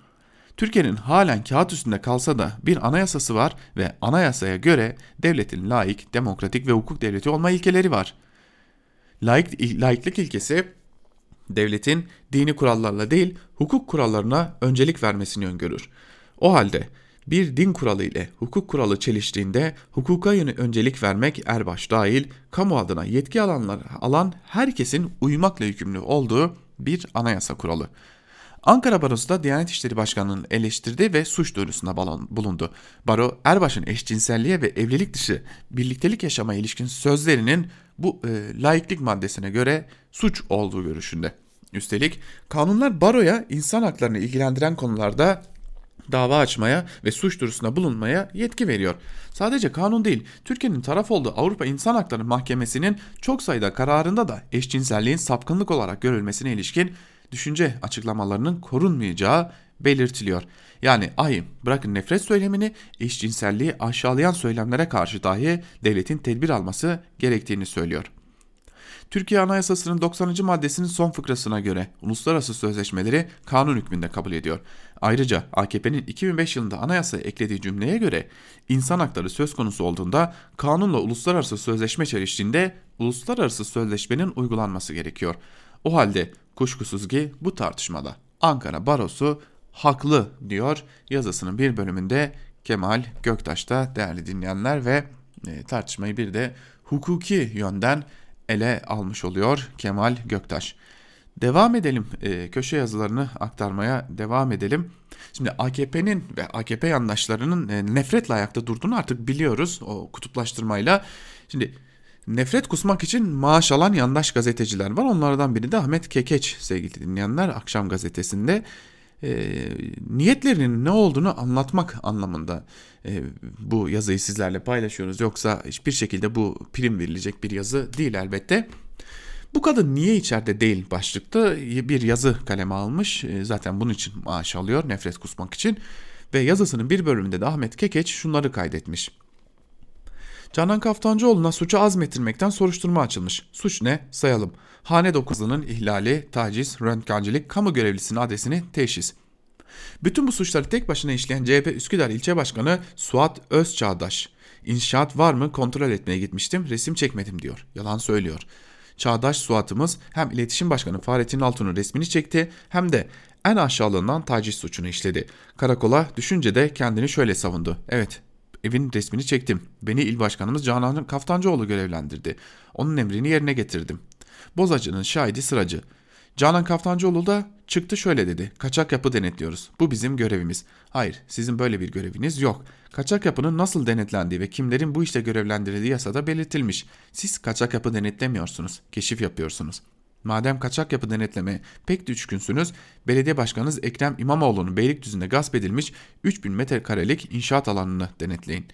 Türkiye'nin halen kağıt üstünde kalsa da bir anayasası var ve anayasaya göre devletin laik, demokratik ve hukuk devleti olma ilkeleri var. Laik, laiklik ilkesi devletin dini kurallarla değil hukuk kurallarına öncelik vermesini öngörür. O halde bir din kuralı ile hukuk kuralı çeliştiğinde hukuka yönü öncelik vermek erbaş dahil kamu adına yetki alanlar alan herkesin uymakla yükümlü olduğu bir anayasa kuralı. Ankara Barosu da Diyanet İşleri Başkanı'nın eleştirdi ve suç duyurusunda bulundu. Baro, Erbaş'ın eşcinselliğe ve evlilik dışı birliktelik yaşama ilişkin sözlerinin bu e, laiklik maddesine göre suç olduğu görüşünde. Üstelik kanunlar baroya insan haklarını ilgilendiren konularda dava açmaya ve suç duyurusunda bulunmaya yetki veriyor. Sadece kanun değil, Türkiye'nin taraf olduğu Avrupa İnsan Hakları Mahkemesi'nin çok sayıda kararında da eşcinselliğin sapkınlık olarak görülmesine ilişkin düşünce açıklamalarının korunmayacağı belirtiliyor. Yani ahim bırakın nefret söylemini eşcinselliği aşağılayan söylemlere karşı dahi devletin tedbir alması gerektiğini söylüyor. Türkiye Anayasası'nın 90. maddesinin son fıkrasına göre uluslararası sözleşmeleri kanun hükmünde kabul ediyor. Ayrıca AKP'nin 2005 yılında anayasaya eklediği cümleye göre insan hakları söz konusu olduğunda kanunla uluslararası sözleşme çeliştiğinde uluslararası sözleşmenin uygulanması gerekiyor. O halde kuşkusuz ki bu tartışmada Ankara Barosu haklı diyor yazısının bir bölümünde Kemal Göktaş'ta değerli dinleyenler ve e, tartışmayı bir de hukuki yönden ele almış oluyor Kemal Göktaş. Devam edelim e, köşe yazılarını aktarmaya devam edelim. Şimdi AKP'nin ve AKP yandaşlarının e, nefretle ayakta durduğunu artık biliyoruz o kutuplaştırmayla. Şimdi nefret kusmak için maaş alan yandaş gazeteciler var. Onlardan biri de Ahmet Kekeç sevgili dinleyenler akşam gazetesinde e, niyetlerinin ne olduğunu anlatmak anlamında e, bu yazıyı sizlerle paylaşıyoruz. Yoksa hiçbir şekilde bu prim verilecek bir yazı değil elbette. Bu kadın niye içeride değil başlıkta bir yazı kaleme almış. E, zaten bunun için maaş alıyor nefret kusmak için. Ve yazısının bir bölümünde de Ahmet Kekeç şunları kaydetmiş. Canan Kaftancıoğlu'na suçu azmettirmekten soruşturma açılmış. Suç ne? Sayalım. Hane dokuzunun ihlali, taciz, röntgencilik, kamu görevlisinin adresini teşhis. Bütün bu suçları tek başına işleyen CHP Üsküdar İlçe Başkanı Suat Özçağdaş. İnşaat var mı kontrol etmeye gitmiştim, resim çekmedim diyor. Yalan söylüyor. Çağdaş Suat'ımız hem iletişim başkanı Fahrettin Altun'un resmini çekti hem de en aşağılığından taciz suçunu işledi. Karakola düşünce de kendini şöyle savundu. Evet evin resmini çektim. Beni il başkanımız Canan Kaftancıoğlu görevlendirdi. Onun emrini yerine getirdim. Bozacının şahidi sıracı. Canan Kaftancıoğlu da çıktı şöyle dedi. Kaçak yapı denetliyoruz. Bu bizim görevimiz. Hayır sizin böyle bir göreviniz yok. Kaçak yapının nasıl denetlendiği ve kimlerin bu işte görevlendirildiği yasada belirtilmiş. Siz kaçak yapı denetlemiyorsunuz. Keşif yapıyorsunuz. Madem kaçak yapı denetleme pek düşkünsünüz, belediye başkanınız Ekrem İmamoğlu'nun Beylikdüzü'nde gasp edilmiş 3000 metrekarelik inşaat alanını denetleyin.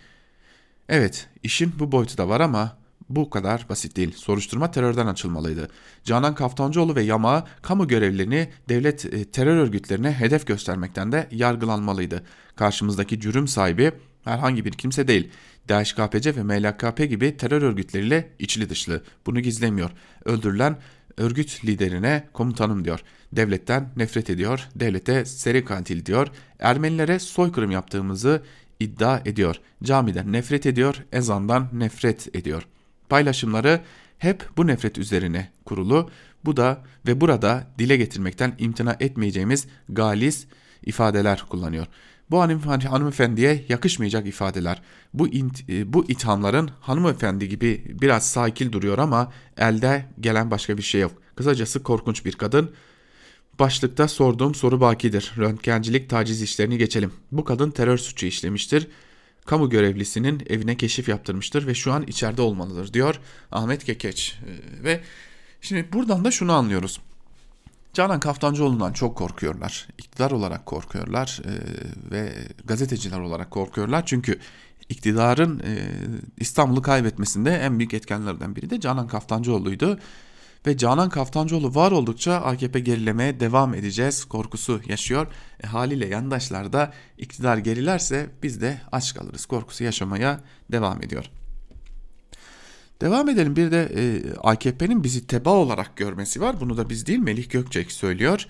Evet, işin bu boyutu da var ama bu kadar basit değil. Soruşturma terörden açılmalıydı. Canan Kaftancıoğlu ve Yamağı kamu görevlilerini devlet e, terör örgütlerine hedef göstermekten de yargılanmalıydı. Karşımızdaki cürüm sahibi herhangi bir kimse değil. DHKPC ve MLKP gibi terör örgütleriyle içli dışlı. Bunu gizlemiyor. Öldürülen örgüt liderine komutanım diyor. Devletten nefret ediyor. Devlete seri katil diyor. Ermenilere soykırım yaptığımızı iddia ediyor. Camiden nefret ediyor. Ezandan nefret ediyor.'' Paylaşımları hep bu nefret üzerine kurulu. Bu da ve burada dile getirmekten imtina etmeyeceğimiz galis ifadeler kullanıyor. Bu hanımefendiye yakışmayacak ifadeler. Bu, int, e, bu ithamların hanımefendi gibi biraz sakil duruyor ama elde gelen başka bir şey yok. Kısacası korkunç bir kadın. Başlıkta sorduğum soru bakidir. Röntgencilik taciz işlerini geçelim. Bu kadın terör suçu işlemiştir kamu görevlisinin evine keşif yaptırmıştır ve şu an içeride olmalıdır diyor Ahmet Kekeç. Ee, ve şimdi buradan da şunu anlıyoruz. Canan Kaftancıoğlu'ndan çok korkuyorlar. İktidar olarak korkuyorlar e, ve gazeteciler olarak korkuyorlar. Çünkü iktidarın e, İstanbul'u kaybetmesinde en büyük etkenlerden biri de Canan Kaftancıoğlu'ydu ve Canan Kaftancıoğlu var oldukça AKP gerilemeye devam edeceğiz korkusu yaşıyor. E, haliyle yandaşlar da iktidar gerilerse biz de aç kalırız korkusu yaşamaya devam ediyor. Devam edelim bir de e, AKP'nin bizi teba olarak görmesi var. Bunu da biz değil Melih Gökçek söylüyor.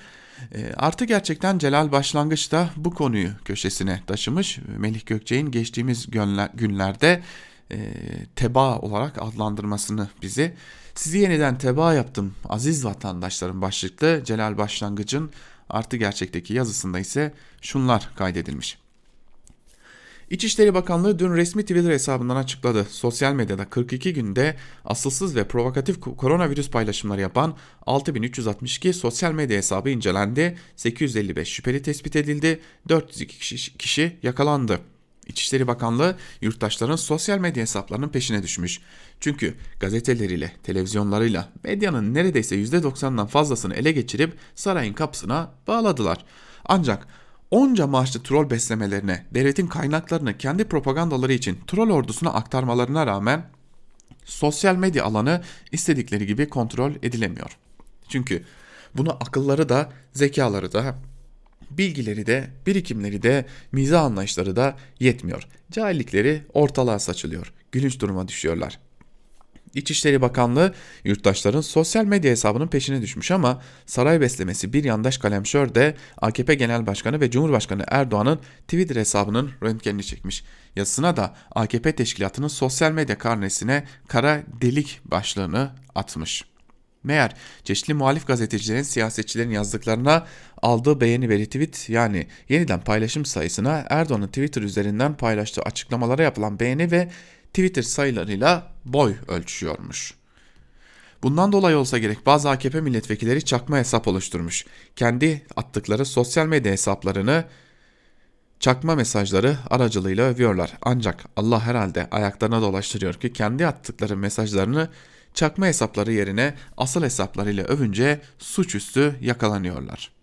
E, artı gerçekten Celal Başlangıç bu konuyu köşesine taşımış. Melih Gökçek'in geçtiğimiz günlerde e, teba olarak adlandırmasını bizi sizi yeniden teba yaptım aziz vatandaşlarım başlıklı Celal Başlangıç'ın artı gerçekteki yazısında ise şunlar kaydedilmiş. İçişleri Bakanlığı dün resmi Twitter hesabından açıkladı. Sosyal medyada 42 günde asılsız ve provokatif koronavirüs paylaşımları yapan 6362 sosyal medya hesabı incelendi. 855 şüpheli tespit edildi. 402 kişi yakalandı. İçişleri Bakanlığı yurttaşların sosyal medya hesaplarının peşine düşmüş. Çünkü gazeteleriyle, televizyonlarıyla medyanın neredeyse %90'dan fazlasını ele geçirip sarayın kapısına bağladılar. Ancak onca maaşlı troll beslemelerine, devletin kaynaklarını kendi propagandaları için troll ordusuna aktarmalarına rağmen sosyal medya alanı istedikleri gibi kontrol edilemiyor. Çünkü bunu akılları da zekaları da bilgileri de, birikimleri de, mizah anlayışları da yetmiyor. Cahillikleri ortalığa saçılıyor. Gülünç duruma düşüyorlar. İçişleri Bakanlığı yurttaşların sosyal medya hesabının peşine düşmüş ama saray beslemesi bir yandaş kalemşör de AKP Genel Başkanı ve Cumhurbaşkanı Erdoğan'ın Twitter hesabının röntgenini çekmiş. Yazısına da AKP teşkilatının sosyal medya karnesine kara delik başlığını atmış. Meğer çeşitli muhalif gazetecilerin siyasetçilerin yazdıklarına aldığı beğeni ve retweet yani yeniden paylaşım sayısına Erdoğan'ın Twitter üzerinden paylaştığı açıklamalara yapılan beğeni ve Twitter sayılarıyla boy ölçüyormuş. Bundan dolayı olsa gerek bazı AKP milletvekilleri çakma hesap oluşturmuş. Kendi attıkları sosyal medya hesaplarını çakma mesajları aracılığıyla övüyorlar. Ancak Allah herhalde ayaklarına dolaştırıyor ki kendi attıkları mesajlarını çakma hesapları yerine asıl hesaplarıyla övünce suçüstü yakalanıyorlar.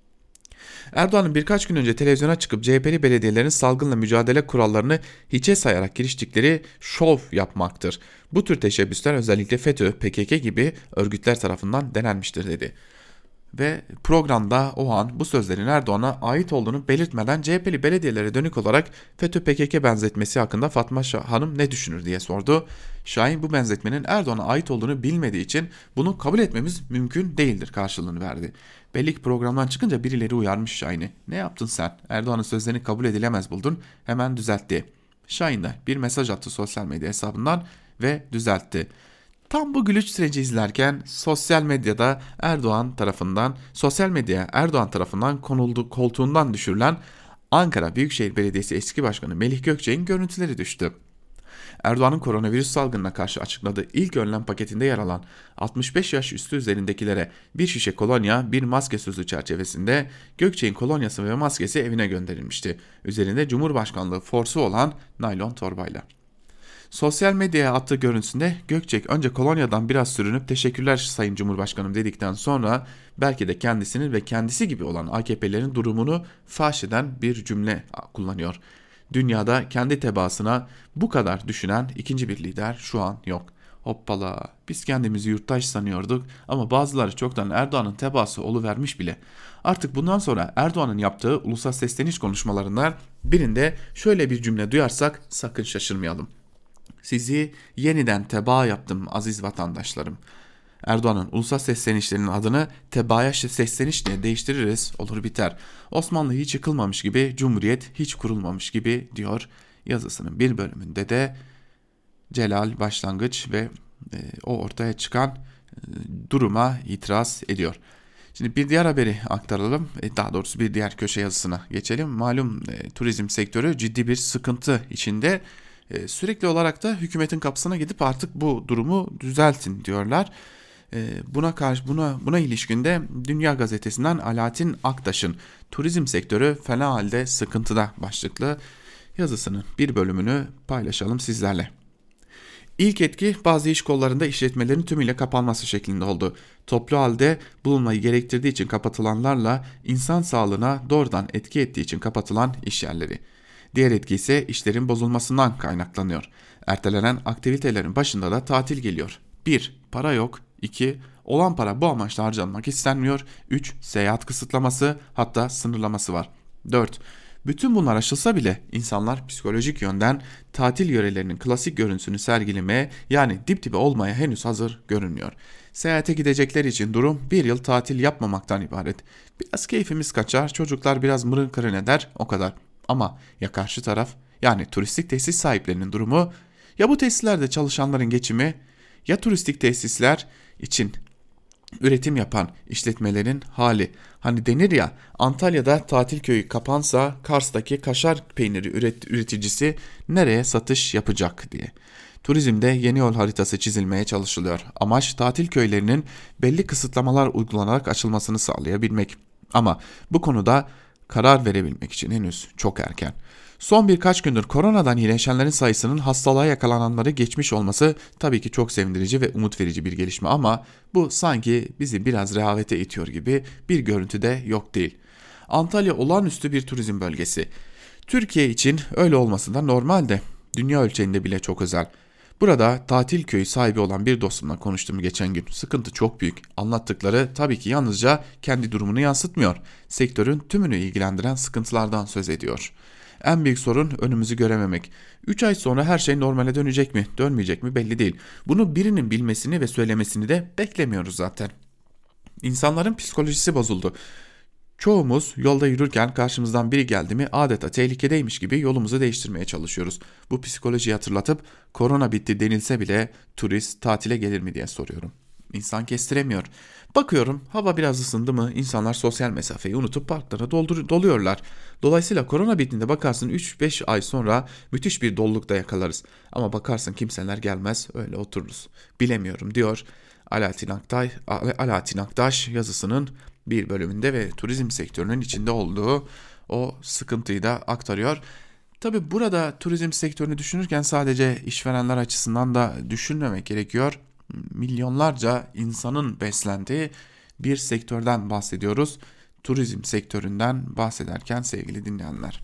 Erdoğan'ın birkaç gün önce televizyona çıkıp CHP'li belediyelerin salgınla mücadele kurallarını hiçe sayarak giriştikleri şov yapmaktır. Bu tür teşebbüsler özellikle FETÖ, PKK gibi örgütler tarafından denenmiştir dedi. Ve programda o an bu sözlerin Erdoğan'a ait olduğunu belirtmeden CHP'li belediyelere dönük olarak FETÖ PKK benzetmesi hakkında Fatma Hanım ne düşünür diye sordu. Şahin bu benzetmenin Erdoğan'a ait olduğunu bilmediği için bunu kabul etmemiz mümkün değildir karşılığını verdi. Belli ki programdan çıkınca birileri uyarmış Şahin'i. Ne yaptın sen? Erdoğan'ın sözlerini kabul edilemez buldun. Hemen düzeltti. Şahin de bir mesaj attı sosyal medya hesabından ve düzeltti. Tam bu gülüç süreci izlerken sosyal medyada Erdoğan tarafından, sosyal medyaya Erdoğan tarafından konuldu, koltuğundan düşürülen Ankara Büyükşehir Belediyesi eski başkanı Melih Gökçek'in görüntüleri düştü. Erdoğan'ın koronavirüs salgınına karşı açıkladığı ilk önlem paketinde yer alan 65 yaş üstü üzerindekilere bir şişe kolonya, bir maske sözü çerçevesinde Gökçek'in kolonyası ve maskesi evine gönderilmişti. Üzerinde Cumhurbaşkanlığı forsu olan naylon torbayla. Sosyal medyaya attığı görüntüsünde Gökçek önce kolonyadan biraz sürünüp teşekkürler Sayın Cumhurbaşkanım dedikten sonra belki de kendisinin ve kendisi gibi olan AKP'lerin durumunu faş eden bir cümle kullanıyor. Dünyada kendi tebaasına bu kadar düşünen ikinci bir lider şu an yok. Hoppala biz kendimizi yurttaş sanıyorduk ama bazıları çoktan Erdoğan'ın tebaası vermiş bile. Artık bundan sonra Erdoğan'ın yaptığı ulusal sesleniş konuşmalarından birinde şöyle bir cümle duyarsak sakın şaşırmayalım. Sizi yeniden tebaa yaptım aziz vatandaşlarım. Erdoğan'ın ulusal seslenişlerinin adını tebaaya sesleniş diye değiştiririz olur biter. Osmanlı hiç yıkılmamış gibi, Cumhuriyet hiç kurulmamış gibi diyor yazısının bir bölümünde de Celal başlangıç ve e, o ortaya çıkan e, duruma itiraz ediyor. Şimdi bir diğer haberi aktaralım. E, daha doğrusu bir diğer köşe yazısına geçelim. Malum e, turizm sektörü ciddi bir sıkıntı içinde. E, sürekli olarak da hükümetin kapısına gidip artık bu durumu düzeltin diyorlar. E, buna karşı buna buna ilişkinde Dünya Gazetesi'nden Alaaddin Aktaş'ın turizm sektörü fena halde sıkıntıda başlıklı yazısının bir bölümünü paylaşalım sizlerle. İlk etki bazı iş kollarında işletmelerin tümüyle kapanması şeklinde oldu. Toplu halde bulunmayı gerektirdiği için kapatılanlarla insan sağlığına doğrudan etki ettiği için kapatılan iş yerleri. Diğer etki ise işlerin bozulmasından kaynaklanıyor. Ertelenen aktivitelerin başında da tatil geliyor. 1. Para yok. 2. Olan para bu amaçla harcanmak istenmiyor. 3. Seyahat kısıtlaması hatta sınırlaması var. 4. Bütün bunlar aşılsa bile insanlar psikolojik yönden tatil yörelerinin klasik görüntüsünü sergilemeye yani dip dibe olmaya henüz hazır görünmüyor. Seyahate gidecekler için durum bir yıl tatil yapmamaktan ibaret. Biraz keyfimiz kaçar, çocuklar biraz mırın kırın eder o kadar. Ama ya karşı taraf yani turistik tesis sahiplerinin durumu ya bu tesislerde çalışanların geçimi ya turistik tesisler için üretim yapan işletmelerin hali. Hani denir ya Antalya'da tatil köyü kapansa Kars'taki kaşar peyniri üret, üreticisi nereye satış yapacak diye. Turizmde yeni yol haritası çizilmeye çalışılıyor. Amaç tatil köylerinin belli kısıtlamalar uygulanarak açılmasını sağlayabilmek. Ama bu konuda karar verebilmek için henüz çok erken. Son birkaç gündür koronadan iyileşenlerin sayısının hastalığa yakalananları geçmiş olması tabii ki çok sevindirici ve umut verici bir gelişme ama bu sanki bizi biraz rehavete itiyor gibi bir görüntü de yok değil. Antalya olağanüstü bir turizm bölgesi. Türkiye için öyle olması da normalde. Dünya ölçeğinde bile çok özel. Burada tatil köyü sahibi olan bir dostumla konuştum geçen gün. Sıkıntı çok büyük. Anlattıkları tabii ki yalnızca kendi durumunu yansıtmıyor. Sektörün tümünü ilgilendiren sıkıntılardan söz ediyor. En büyük sorun önümüzü görememek. 3 ay sonra her şey normale dönecek mi, dönmeyecek mi belli değil. Bunu birinin bilmesini ve söylemesini de beklemiyoruz zaten. İnsanların psikolojisi bozuldu. Çoğumuz yolda yürürken karşımızdan biri geldi mi adeta tehlikedeymiş gibi yolumuzu değiştirmeye çalışıyoruz. Bu psikolojiyi hatırlatıp korona bitti denilse bile turist tatile gelir mi diye soruyorum. İnsan kestiremiyor. Bakıyorum hava biraz ısındı mı insanlar sosyal mesafeyi unutup parklara doldur doluyorlar. Dolayısıyla korona bittiğinde bakarsın 3-5 ay sonra müthiş bir dolulukta yakalarız. Ama bakarsın kimseler gelmez öyle otururuz. Bilemiyorum diyor Alaaddin, Aktay, Alaaddin Aktaş yazısının bir bölümünde ve turizm sektörünün içinde olduğu o sıkıntıyı da aktarıyor. Tabi burada turizm sektörünü düşünürken sadece işverenler açısından da düşünmemek gerekiyor. Milyonlarca insanın beslendiği bir sektörden bahsediyoruz. Turizm sektöründen bahsederken sevgili dinleyenler.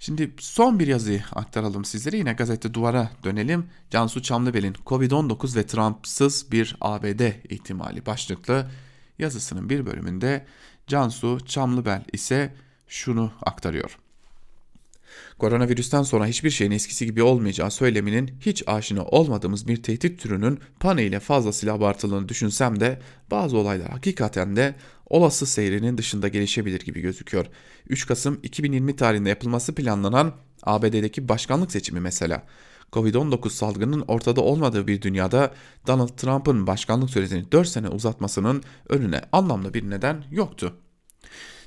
Şimdi son bir yazıyı aktaralım sizlere. Yine gazete duvara dönelim. Cansu Çamlıbel'in Covid-19 ve Trump'sız bir ABD ihtimali başlıklı yazısının bir bölümünde Cansu Çamlıbel ise şunu aktarıyor. Koronavirüsten sonra hiçbir şeyin eskisi gibi olmayacağı söyleminin hiç aşina olmadığımız bir tehdit türünün pane ile fazlasıyla abartıldığını düşünsem de bazı olaylar hakikaten de olası seyrinin dışında gelişebilir gibi gözüküyor. 3 Kasım 2020 tarihinde yapılması planlanan ABD'deki başkanlık seçimi mesela. Covid-19 salgının ortada olmadığı bir dünyada Donald Trump'ın başkanlık süresini 4 sene uzatmasının önüne anlamlı bir neden yoktu.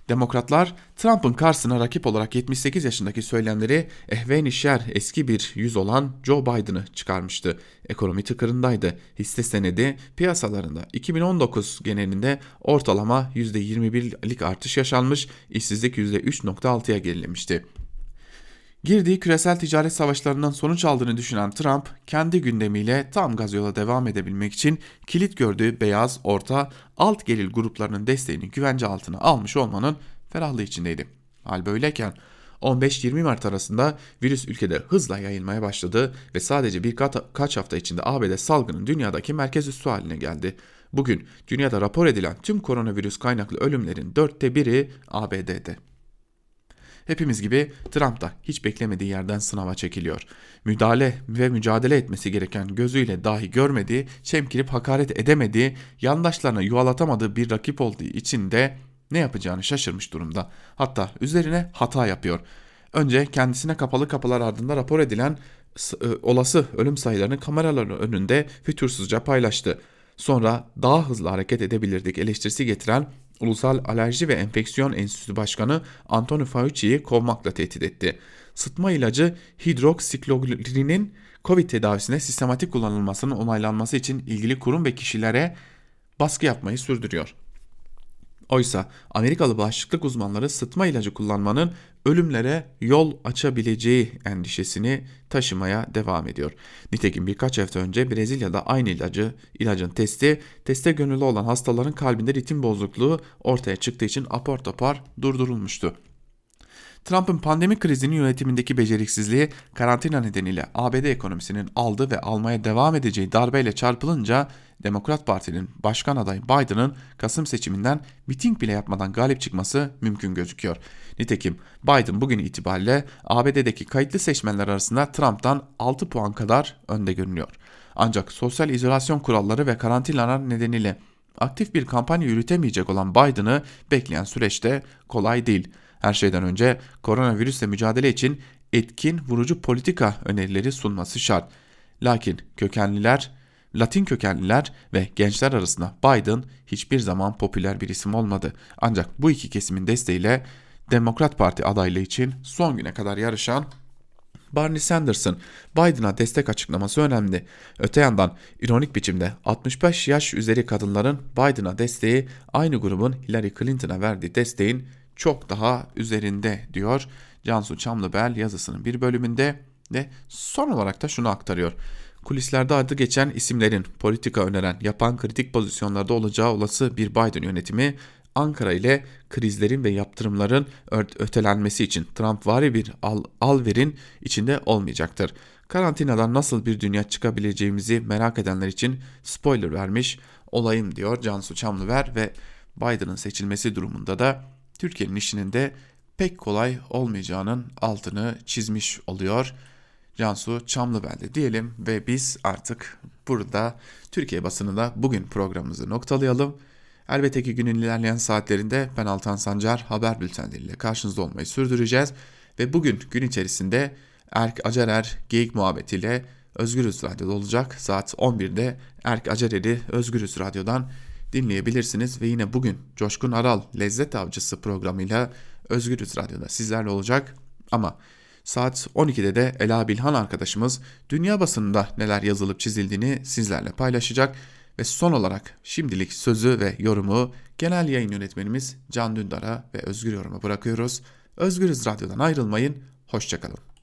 Demokratlar Trump'ın karşısına rakip olarak 78 yaşındaki söylemleri ehven şer eski bir yüz olan Joe Biden'ı çıkarmıştı. Ekonomi tıkırındaydı. Hisse senedi piyasalarında 2019 genelinde ortalama %21'lik artış yaşanmış, işsizlik %3.6'ya gerilemişti. Girdiği küresel ticaret savaşlarından sonuç aldığını düşünen Trump, kendi gündemiyle tam gaz yola devam edebilmek için kilit gördüğü beyaz, orta, alt gelir gruplarının desteğini güvence altına almış olmanın ferahlığı içindeydi. Hal böyleyken 15-20 Mart arasında virüs ülkede hızla yayılmaya başladı ve sadece birkaç hafta içinde ABD salgının dünyadaki merkez üssü haline geldi. Bugün dünyada rapor edilen tüm koronavirüs kaynaklı ölümlerin dörtte biri ABD'de. Hepimiz gibi Trump da hiç beklemediği yerden sınava çekiliyor. Müdahale ve mücadele etmesi gereken gözüyle dahi görmediği, çemkirip hakaret edemediği, yandaşlarına yuvalatamadığı bir rakip olduğu için de ne yapacağını şaşırmış durumda. Hatta üzerine hata yapıyor. Önce kendisine kapalı kapılar ardında rapor edilen e, olası ölüm sayılarını kameraların önünde fütursuzca paylaştı. Sonra daha hızlı hareket edebilirdik eleştirisi getiren Ulusal Alerji ve Enfeksiyon Enstitüsü Başkanı Anthony Fauci'yi kovmakla tehdit etti. Sıtma ilacı hidroksiklorinin COVID tedavisine sistematik kullanılmasının onaylanması için ilgili kurum ve kişilere baskı yapmayı sürdürüyor. Oysa Amerikalı bağışıklık uzmanları sıtma ilacı kullanmanın ölümlere yol açabileceği endişesini taşımaya devam ediyor. Nitekim birkaç hafta önce Brezilya'da aynı ilacı ilacın testi teste gönüllü olan hastaların kalbinde ritim bozukluğu ortaya çıktığı için apar topar durdurulmuştu. Trump'ın pandemi krizinin yönetimindeki beceriksizliği karantina nedeniyle ABD ekonomisinin aldı ve almaya devam edeceği darbeyle çarpılınca Demokrat Parti'nin başkan adayı Biden'ın Kasım seçiminden miting bile yapmadan galip çıkması mümkün gözüküyor. Nitekim Biden bugün itibariyle ABD'deki kayıtlı seçmenler arasında Trump'tan 6 puan kadar önde görünüyor. Ancak sosyal izolasyon kuralları ve karantinalar nedeniyle aktif bir kampanya yürütemeyecek olan Biden'ı bekleyen süreçte kolay değil. Her şeyden önce koronavirüsle mücadele için etkin vurucu politika önerileri sunması şart. Lakin kökenliler, Latin kökenliler ve gençler arasında Biden hiçbir zaman popüler bir isim olmadı. Ancak bu iki kesimin desteğiyle Demokrat Parti adaylığı için son güne kadar yarışan Barney Sanders'ın Biden'a destek açıklaması önemli. Öte yandan ironik biçimde 65 yaş üzeri kadınların Biden'a desteği aynı grubun Hillary Clinton'a verdiği desteğin çok daha üzerinde diyor Cansu Çamlıbel yazısının bir bölümünde ve son olarak da şunu aktarıyor. Kulislerde adı geçen isimlerin politika öneren, yapan kritik pozisyonlarda olacağı olası bir Biden yönetimi Ankara ile krizlerin ve yaptırımların ötelenmesi için Trump vari bir al, alverin içinde olmayacaktır. Karantinadan nasıl bir dünya çıkabileceğimizi merak edenler için spoiler vermiş olayım diyor Cansu Çamlıver ve Biden'ın seçilmesi durumunda da Türkiye'nin işinin de pek kolay olmayacağının altını çizmiş oluyor. Cansu Çamlıbel'de diyelim ve biz artık burada Türkiye basınında bugün programımızı noktalayalım. Elbette ki günün ilerleyen saatlerinde ben Altan Sancar haber bültenleriyle karşınızda olmayı sürdüreceğiz. Ve bugün gün içerisinde Erk Acarer Geyik muhabbetiyle Özgürüz Radyo'da olacak. Saat 11'de Erk Acerer'i Özgürüz Radyo'dan dinleyebilirsiniz. Ve yine bugün Coşkun Aral Lezzet Avcısı programıyla Özgürüz Radyo'da sizlerle olacak. Ama saat 12'de de Ela Bilhan arkadaşımız dünya basınında neler yazılıp çizildiğini sizlerle paylaşacak. Ve son olarak şimdilik sözü ve yorumu genel yayın yönetmenimiz Can Dündar'a ve Özgür Yorum'a bırakıyoruz. Özgürüz Radyo'dan ayrılmayın, hoşçakalın.